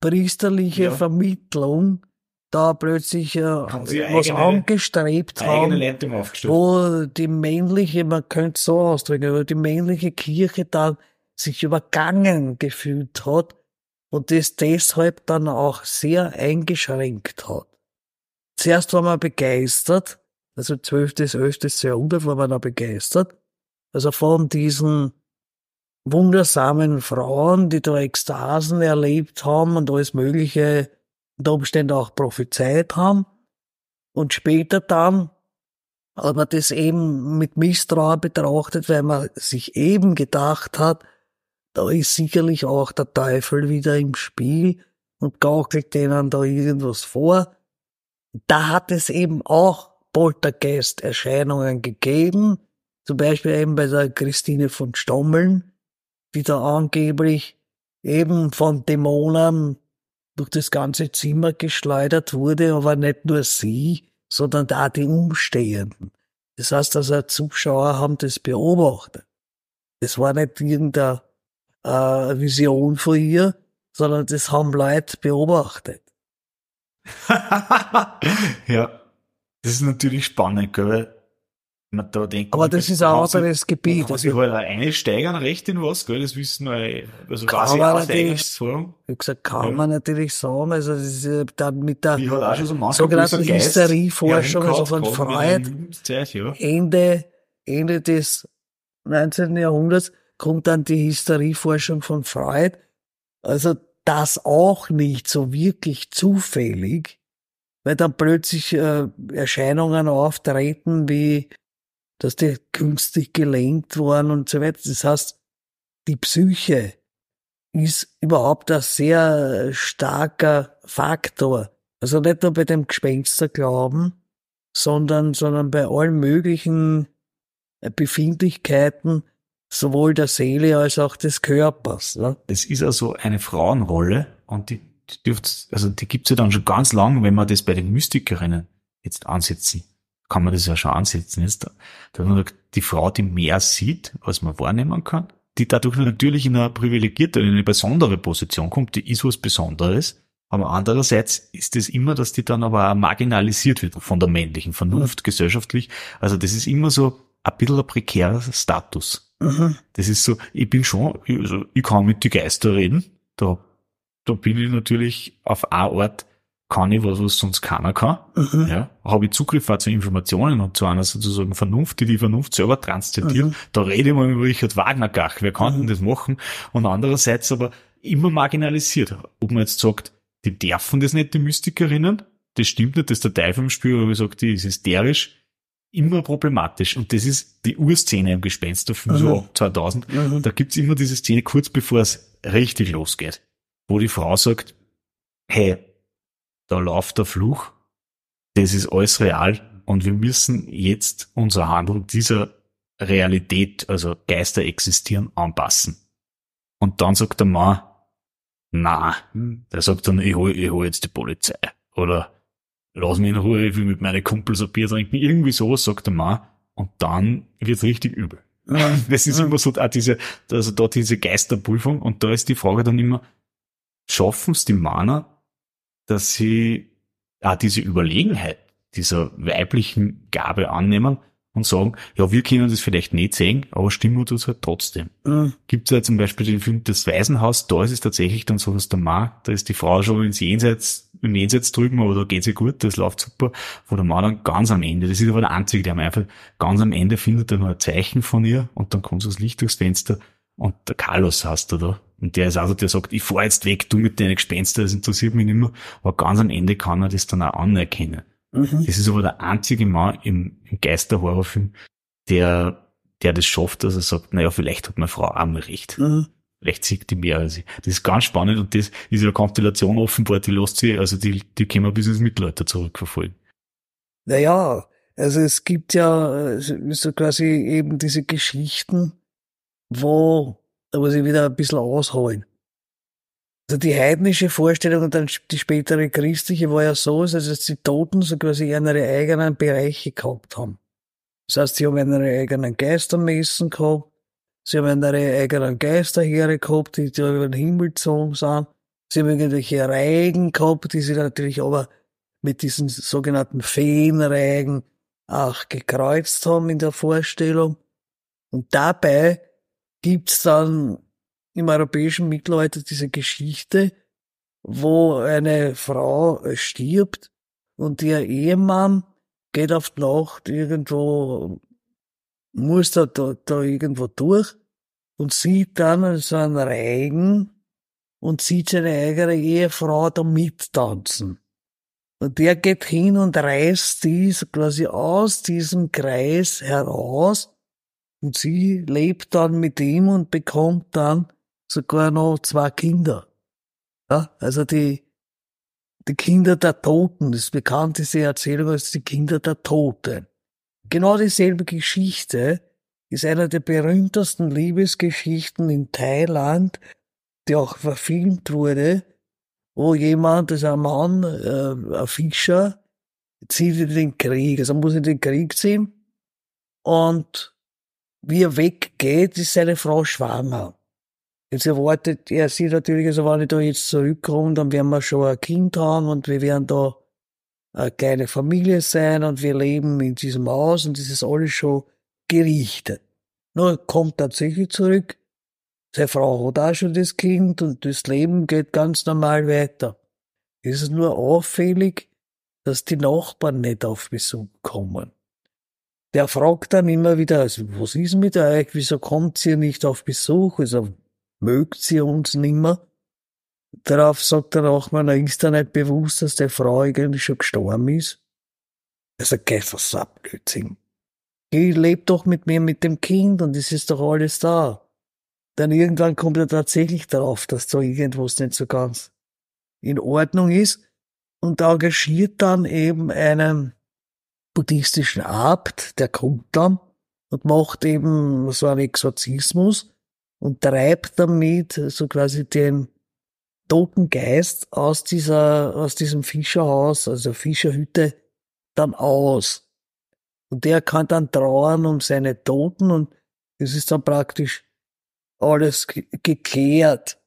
priesterliche Ja. Vermittlung da plötzlich äh, was eigene- angestrebt haben, wo die männliche, man könnte es so ausdrücken, wo die männliche Kirche dann sich übergangen gefühlt hat und das deshalb dann auch sehr eingeschränkt hat. Zuerst war man begeistert, also 12. bis 11. Jahrhundert war man da begeistert, also von diesen wundersamen Frauen, die da Ekstasen erlebt haben und alles Mögliche unter Umständen auch prophezeit haben. Und später dann hat man das eben mit Misstrauen betrachtet, weil man sich eben gedacht hat, da ist sicherlich auch der Teufel wieder im Spiel und gaukelt denen da irgendwas vor. Da hat es eben auch Poltergeist-Erscheinungen gegeben, zum Beispiel eben bei der Christine von Stommeln, die da angeblich eben von Dämonen durch das ganze Zimmer geschleudert wurde, aber nicht nur sie, sondern da die Umstehenden. Das heißt, also Zuschauer haben das beobachtet. Das war nicht irgendeine äh, Vision von ihr, sondern das haben Leute beobachtet. [laughs] ja. Das ist natürlich spannend, gell, weil man da denkt. Aber das ist ein anderes Gebiet. Kann sich Also, halt einsteigern recht in was, gell, das wissen wir, also Kann ich man aus natürlich. Erfahrung. wie gesagt, kann Ja. man natürlich sagen, also das ist äh, dann mit der schon so sogenannten Hysterieforschung, also von Freud, Zeit, ja. Ende, Ende des 19. Jahrhunderts kommt dann die Hysterieforschung von Freud. Also das auch nicht so wirklich zufällig, weil dann plötzlich äh, Erscheinungen auftreten, wie dass die künstlich gelenkt worden und so weiter. Das heißt, die Psyche ist überhaupt ein sehr starker Faktor. Also nicht nur bei dem Gespensterglauben, sondern, sondern bei allen möglichen äh, Befindlichkeiten, sowohl der Seele als auch des Körpers. Ne? Das ist also eine Frauenrolle und die dürft, also die gibt's ja dann schon ganz lang, wenn wir das bei den Mystikerinnen jetzt ansetzen. Kann man das ja schon ansetzen jetzt. Da, da die Frau, die mehr sieht, als man wahrnehmen kann, die dadurch natürlich in eine privilegierte, in eine besondere Position kommt, die ist was Besonderes. Aber andererseits ist es immer, dass die dann aber auch marginalisiert wird von der männlichen Vernunft, gesellschaftlich. Also das ist immer so ein bisschen ein prekärer Status. Mhm. Das ist so, ich bin schon, also ich kann mit die Geister reden. Da, da bin ich natürlich auf eine Art, kann ich was, was sonst keiner kann. Mhm. Ja, habe ich Zugriff auch zu Informationen und zu einer sozusagen Vernunft, die die Vernunft selber transzendiert. Mhm. Da rede ich mal über Richard Wagner gach. Wer kann mhm. denn das machen? Und andererseits aber immer marginalisiert. Ob man jetzt sagt, die dürfen das nicht, die Mystikerinnen. Das stimmt nicht, das ist der Teufel im Spiel, aber ich sage, die ist hysterisch. Immer problematisch. Und das ist die Urszene im Gespensterfilm, mhm. so ab 2000. Mhm. Da gibt's immer diese Szene kurz bevor es richtig losgeht, wo die Frau sagt, hey, da läuft der Fluch, das ist alles real und wir müssen jetzt unser Handeln dieser Realität, also Geister existieren, anpassen. Und dann sagt der Mann, na, hm. der sagt dann, ich hol, ich hol jetzt die Polizei. Oder lass mich in Ruhe, ich will mit meinen Kumpels ein Bier trinken. Irgendwie sowas sagt der Mann. Und dann wird's richtig übel. [laughs] Das ist immer so, auch diese, also da diese Geisterprüfung. Und da ist die Frage dann immer, schaffen es die Männer, dass sie auch diese Überlegenheit dieser weiblichen Gabe annehmen und sagen, ja, wir können das vielleicht nicht sehen, aber stimmen tut es halt trotzdem. Mhm. Gibt es ja zum Beispiel den Film Das Waisenhaus, da ist es tatsächlich dann so, dass der Mann, da ist die Frau schon ins Jenseits, im Jenseits drüben, aber da geht's ihr gut, das läuft super, wo der Mann dann ganz am Ende, das ist aber der Einzige, der am einfach ganz am Ende findet er nur ein Zeichen von ihr und dann kommt so das Licht durchs Fenster und der Carlos hast du da. Und der ist also, der sagt, ich fahr jetzt weg, du mit deinen Gespenster, das interessiert mich nicht mehr. Aber ganz am Ende kann er das dann auch anerkennen. Mhm. Das ist aber der einzige Mann im, im Geisterhorrorfilm, der, der das schafft, dass er sagt, naja, vielleicht hat meine Frau auch mal recht. Mhm. Vielleicht sieht die mehr als ich. Das ist ganz spannend und das ist eine Konstellation offenbar, die lässt sich, also die, die können wir bis ins Mittelalter zurückverfolgen. Naja, also es gibt ja so quasi eben diese Geschichten, wo, da muss ich wieder ein bisschen ausholen. Also die heidnische Vorstellung und dann die spätere christliche war ja so, dass die Toten so quasi ihre eigenen Bereiche gehabt haben. Das heißt, sie haben ihre eigenen Geistermessen gehabt, sie haben ihre eigenen Geisterheere gehabt, die da über den Himmel gezogen sind, sie haben irgendwelche Reigen gehabt, die sie natürlich aber mit diesen sogenannten Feenreigen auch gekreuzt haben in der Vorstellung. Und dabei gibt's dann im europäischen Mittelalter diese Geschichte, wo eine Frau stirbt und ihr Ehemann geht auf die Nacht irgendwo, muss da, da, da irgendwo durch und sieht dann so einen Reigen und sieht seine eigene Ehefrau da mittanzen. Und der geht hin und reißt dies quasi aus diesem Kreis heraus und sie lebt dann mit ihm und bekommt dann sogar noch zwei Kinder. Ja, also die, die Kinder der Toten, das bekannteste Erzählung als die Kinder der Toten. Genau dieselbe Geschichte ist einer der berühmtesten Liebesgeschichten in Thailand, die auch verfilmt wurde, wo jemand, das ist ein Mann, äh, ein Fischer, zieht in den Krieg, also muss in den Krieg ziehen und wie er weggeht, ist seine Frau schwanger. Jetzt erwartet er sich natürlich, also wenn ich da jetzt zurückkomme, dann werden wir schon ein Kind haben und wir werden da eine kleine Familie sein und wir leben in diesem Haus und das ist alles schon gerichtet. Nur kommt tatsächlich zurück, seine Frau hat auch schon das Kind und das Leben geht ganz normal weiter. Es ist nur auffällig, dass die Nachbarn nicht auf Besuch kommen. Der fragt dann immer wieder, also, was ist mit euch? Wieso kommt ihr nicht auf Besuch? Also, mögt sie uns nimmer. Darauf sagt er auch, man ist da nicht bewusst, dass der Frau eigentlich schon gestorben ist. Sagt, geh, was ab, Blödsinn. Geh, leb doch mit mir, mit dem Kind und es ist doch alles da. Dann irgendwann kommt er tatsächlich darauf, dass da irgendwas nicht so ganz in Ordnung ist und engagiert dann eben einen buddhistischen Abt, der kommt dann und macht eben so einen Exorzismus und treibt damit so quasi den toten Geist aus dieser, aus diesem Fischerhaus, also Fischerhütte, dann aus. Und der kann dann trauern um seine Toten und es ist dann praktisch alles geklärt.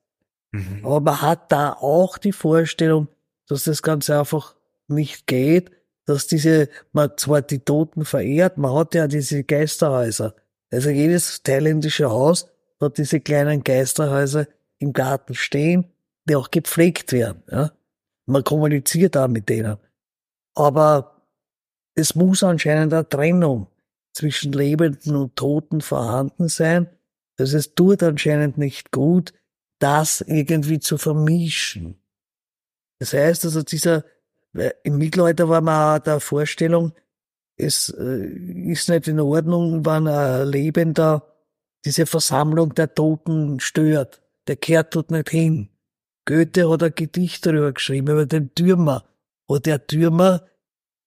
Mhm. Aber man hat da auch die Vorstellung, dass das ganz einfach nicht geht, dass diese, man zwar die Toten verehrt, man hat ja diese Geisterhäuser. Also jedes thailändische Haus hat diese kleinen Geisterhäuser im Garten stehen, die auch gepflegt werden. Ja? Man kommuniziert da mit denen. Aber es muss anscheinend eine Trennung zwischen Lebenden und Toten vorhanden sein. Also es tut anscheinend nicht gut, das irgendwie zu vermischen. Das heißt also, dieser, im Mittelalter war man auch der Vorstellung, es äh, ist nicht in Ordnung, wenn ein Lebender diese Versammlung der Toten stört. Der kehrt dort nicht hin. Goethe hat ein Gedicht darüber geschrieben, über den Türmer, wo der Türmer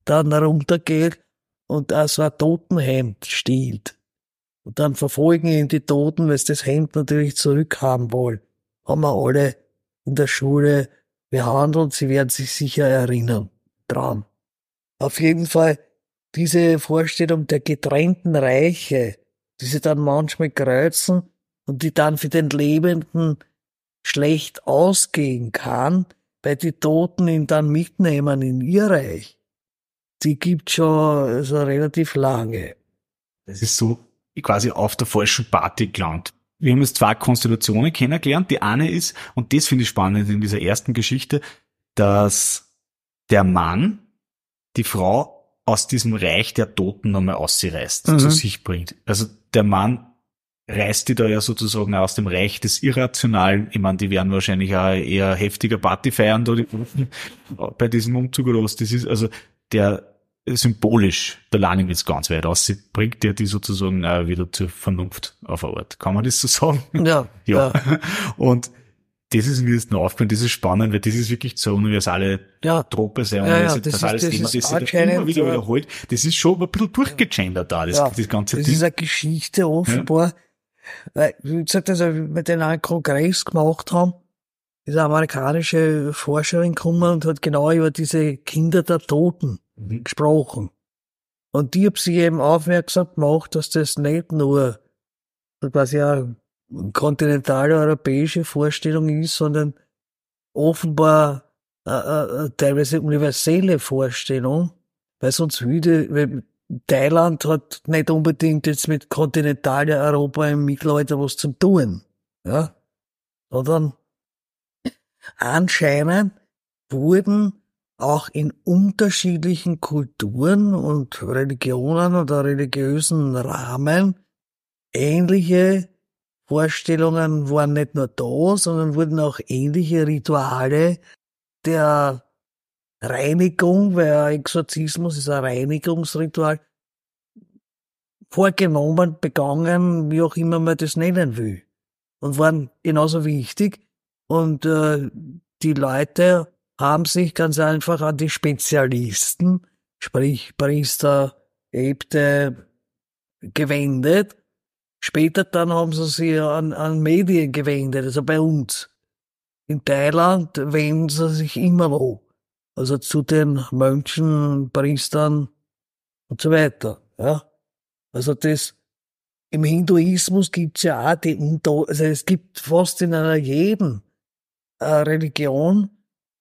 dann runtergeht und auch so ein Totenhemd stiehlt. Und dann verfolgen ihn die Toten, weil sie das Hemd natürlich zurückhaben wollen. Haben wir alle in der Schule behandelt, sie werden sich sicher erinnern dran. Auf jeden Fall diese Vorstellung der getrennten Reiche, die sie dann manchmal kreuzen und die dann für den Lebenden schlecht ausgehen kann, weil die Toten ihn dann mitnehmen in ihr Reich. Die gibt schon so relativ lange. Das ist so quasi auf der falschen Party gelandet. Wir haben jetzt zwei Konstellationen kennengelernt. Die eine ist, und das finde ich spannend in dieser ersten Geschichte, dass der Mann die Frau aus diesem Reich der Toten nochmal ausreißt, mhm. zu sich bringt. Also der Mann reißt die da ja sozusagen aus dem Reich des Irrationalen. Ich meine, die werden wahrscheinlich auch eher heftiger Party feiern da die bei diesem Umzug oder was das ist. Also der symbolisch, der Laning jetzt ganz weit aus, bringt der die sozusagen auch wieder zur Vernunft auf der Art. Kann man das so sagen? Ja. [laughs] ja. ja. Und das ist mir jetzt noch aufgefallen, das ist spannend, weil das ist wirklich so universale ja. Trope, sehr ja, ja, das, das ist, alles das Thema, das sich immer wieder wiederholt. Das ist schon ein bisschen durchgegendert da, das, ja, das ganze das Ding. Das ist eine Geschichte offenbar. Weil, wie gesagt, also wir den einen Kongress gemacht haben, ist eine amerikanische Forscherin gekommen und hat genau über diese Kinder der Toten. Gesprochen. Und die hat sie eben aufmerksam gemacht, dass das nicht nur quasi eine kontinentaleuropäische Vorstellung ist, sondern offenbar eine, eine teilweise universelle Vorstellung, weil sonst würde, Thailand hat nicht unbedingt jetzt mit Kontinentaleuropa im Mittelalter was zu tun, ja, sondern anscheinend wurden auch in unterschiedlichen Kulturen und Religionen oder religiösen Rahmen ähnliche Vorstellungen waren nicht nur da, sondern wurden auch ähnliche Rituale der Reinigung, weil Exorzismus ist ein Reinigungsritual, vorgenommen, begangen, wie auch immer man das nennen will. Und waren genauso wichtig. Und äh, die Leute haben sich ganz einfach an die Spezialisten, sprich Priester, Äbte, gewendet. Später dann haben sie sich an, an Medien gewendet, also bei uns. In Thailand wenden sie sich immer noch. Also zu den Mönchen, Priestern und so weiter. Ja. Also das, im Hinduismus gibt's ja auch die, also es gibt fast in einer jeden äh, Religion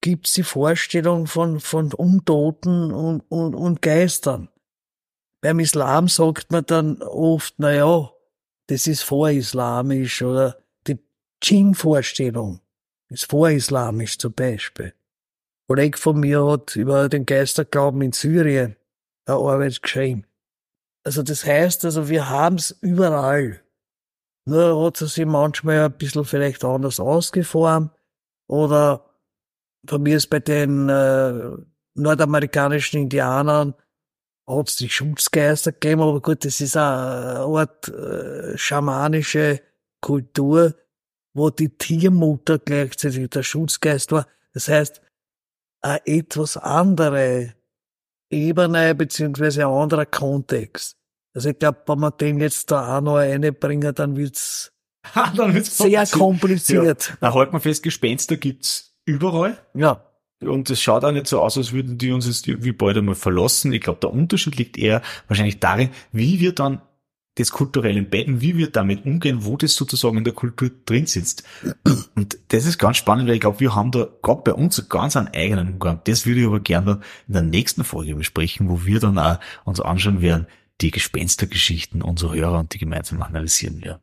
gibt's die Vorstellung von, von Untoten und, und, und Geistern. Beim Islam sagt man dann oft, na ja, das ist vorislamisch oder die Djinn-Vorstellung ist vorislamisch zum Beispiel. Ein Kollege von mir hat über den Geisterglauben in Syrien eine Arbeit geschrieben. Also das heißt, also wir haben's überall. Nur hat es sich manchmal ein bisschen vielleicht anders ausgeformt oder von mir ist bei den äh, nordamerikanischen Indianern hat es die Schutzgeister gegeben, aber gut, das ist eine Art äh, schamanische Kultur, wo die Tiermutter gleichzeitig der Schutzgeist war. Das heißt, eine etwas andere Ebene beziehungsweise ein anderer Kontext. Also ich glaube, wenn man den jetzt da auch noch reinbringen, dann wird's, [laughs] dann wird's sehr kompliziert. Ja. Da halten wir fest, Gespenster gibt's überall. Ja. Und es schaut auch nicht so aus, als würden die uns jetzt irgendwie bald einmal verlassen. Ich glaube, der Unterschied liegt eher wahrscheinlich darin, wie wir dann das kulturell embedden, wie wir damit umgehen, wo das sozusagen in der Kultur drin sitzt. Und das ist ganz spannend, weil ich glaube, wir haben da gerade bei uns ganz einen eigenen Umgang. Das würde ich aber gerne in der nächsten Folge besprechen, wo wir dann auch uns anschauen werden, die Gespenstergeschichten unserer Hörer und die gemeinsam analysieren werden.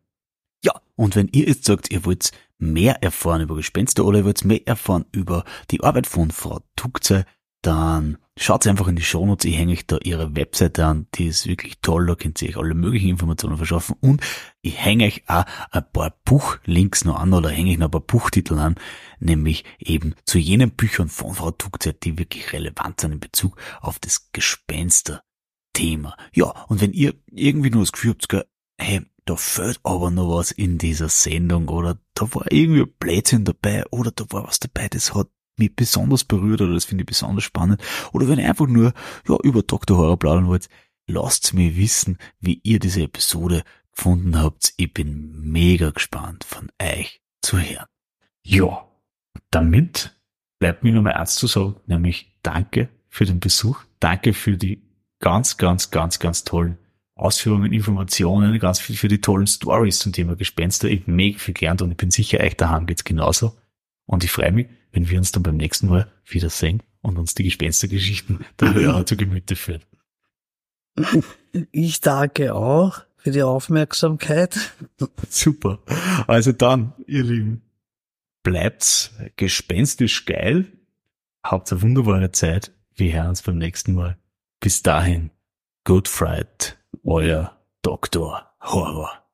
Und wenn ihr jetzt sagt, ihr wollt mehr erfahren über Gespenster oder ihr wollt mehr erfahren über die Arbeit von Frau Tuckze, dann schaut einfach in die Shownotes, ich hänge euch da ihre Webseite an, die ist wirklich toll, da könnt ihr euch alle möglichen Informationen verschaffen. Und ich hänge euch auch ein paar Buchlinks noch an oder hänge ich noch ein paar Buchtitel an, nämlich eben zu jenen Büchern von Frau Tuckze, die wirklich relevant sind in Bezug auf das Gespenster-Thema. Ja, und wenn ihr irgendwie nur das Gefühl habt, hey, da fehlt aber noch was in dieser Sendung oder da war irgendwie ein Blödsinn dabei oder da war was dabei, das hat mich besonders berührt oder das finde ich besonders spannend oder wenn ihr einfach nur ja, über Dr. Horror plaudern wollt, lasst mir wissen, wie ihr diese Episode gefunden habt. Ich bin mega gespannt von euch zu hören. Ja, damit bleibt mir nur mal eins zu sagen, nämlich danke für den Besuch, danke für die ganz, ganz, ganz, ganz tollen Ausführungen, Informationen, ganz viel für die tollen Stories zum Thema Gespenster. Ich habe mega viel gelernt und ich bin sicher, euch daheim geht's genauso. Und ich freue mich, wenn wir uns dann beim nächsten Mal wiedersehen und uns die Gespenstergeschichten der Hörer zu Gemüte führen. Ich danke auch für die Aufmerksamkeit. Super. Also dann, ihr Lieben, bleibt's gespenstisch geil. Habt eine wunderbare Zeit. Wir hören uns beim nächsten Mal. Bis dahin, Good Friday euer Dr. Horror.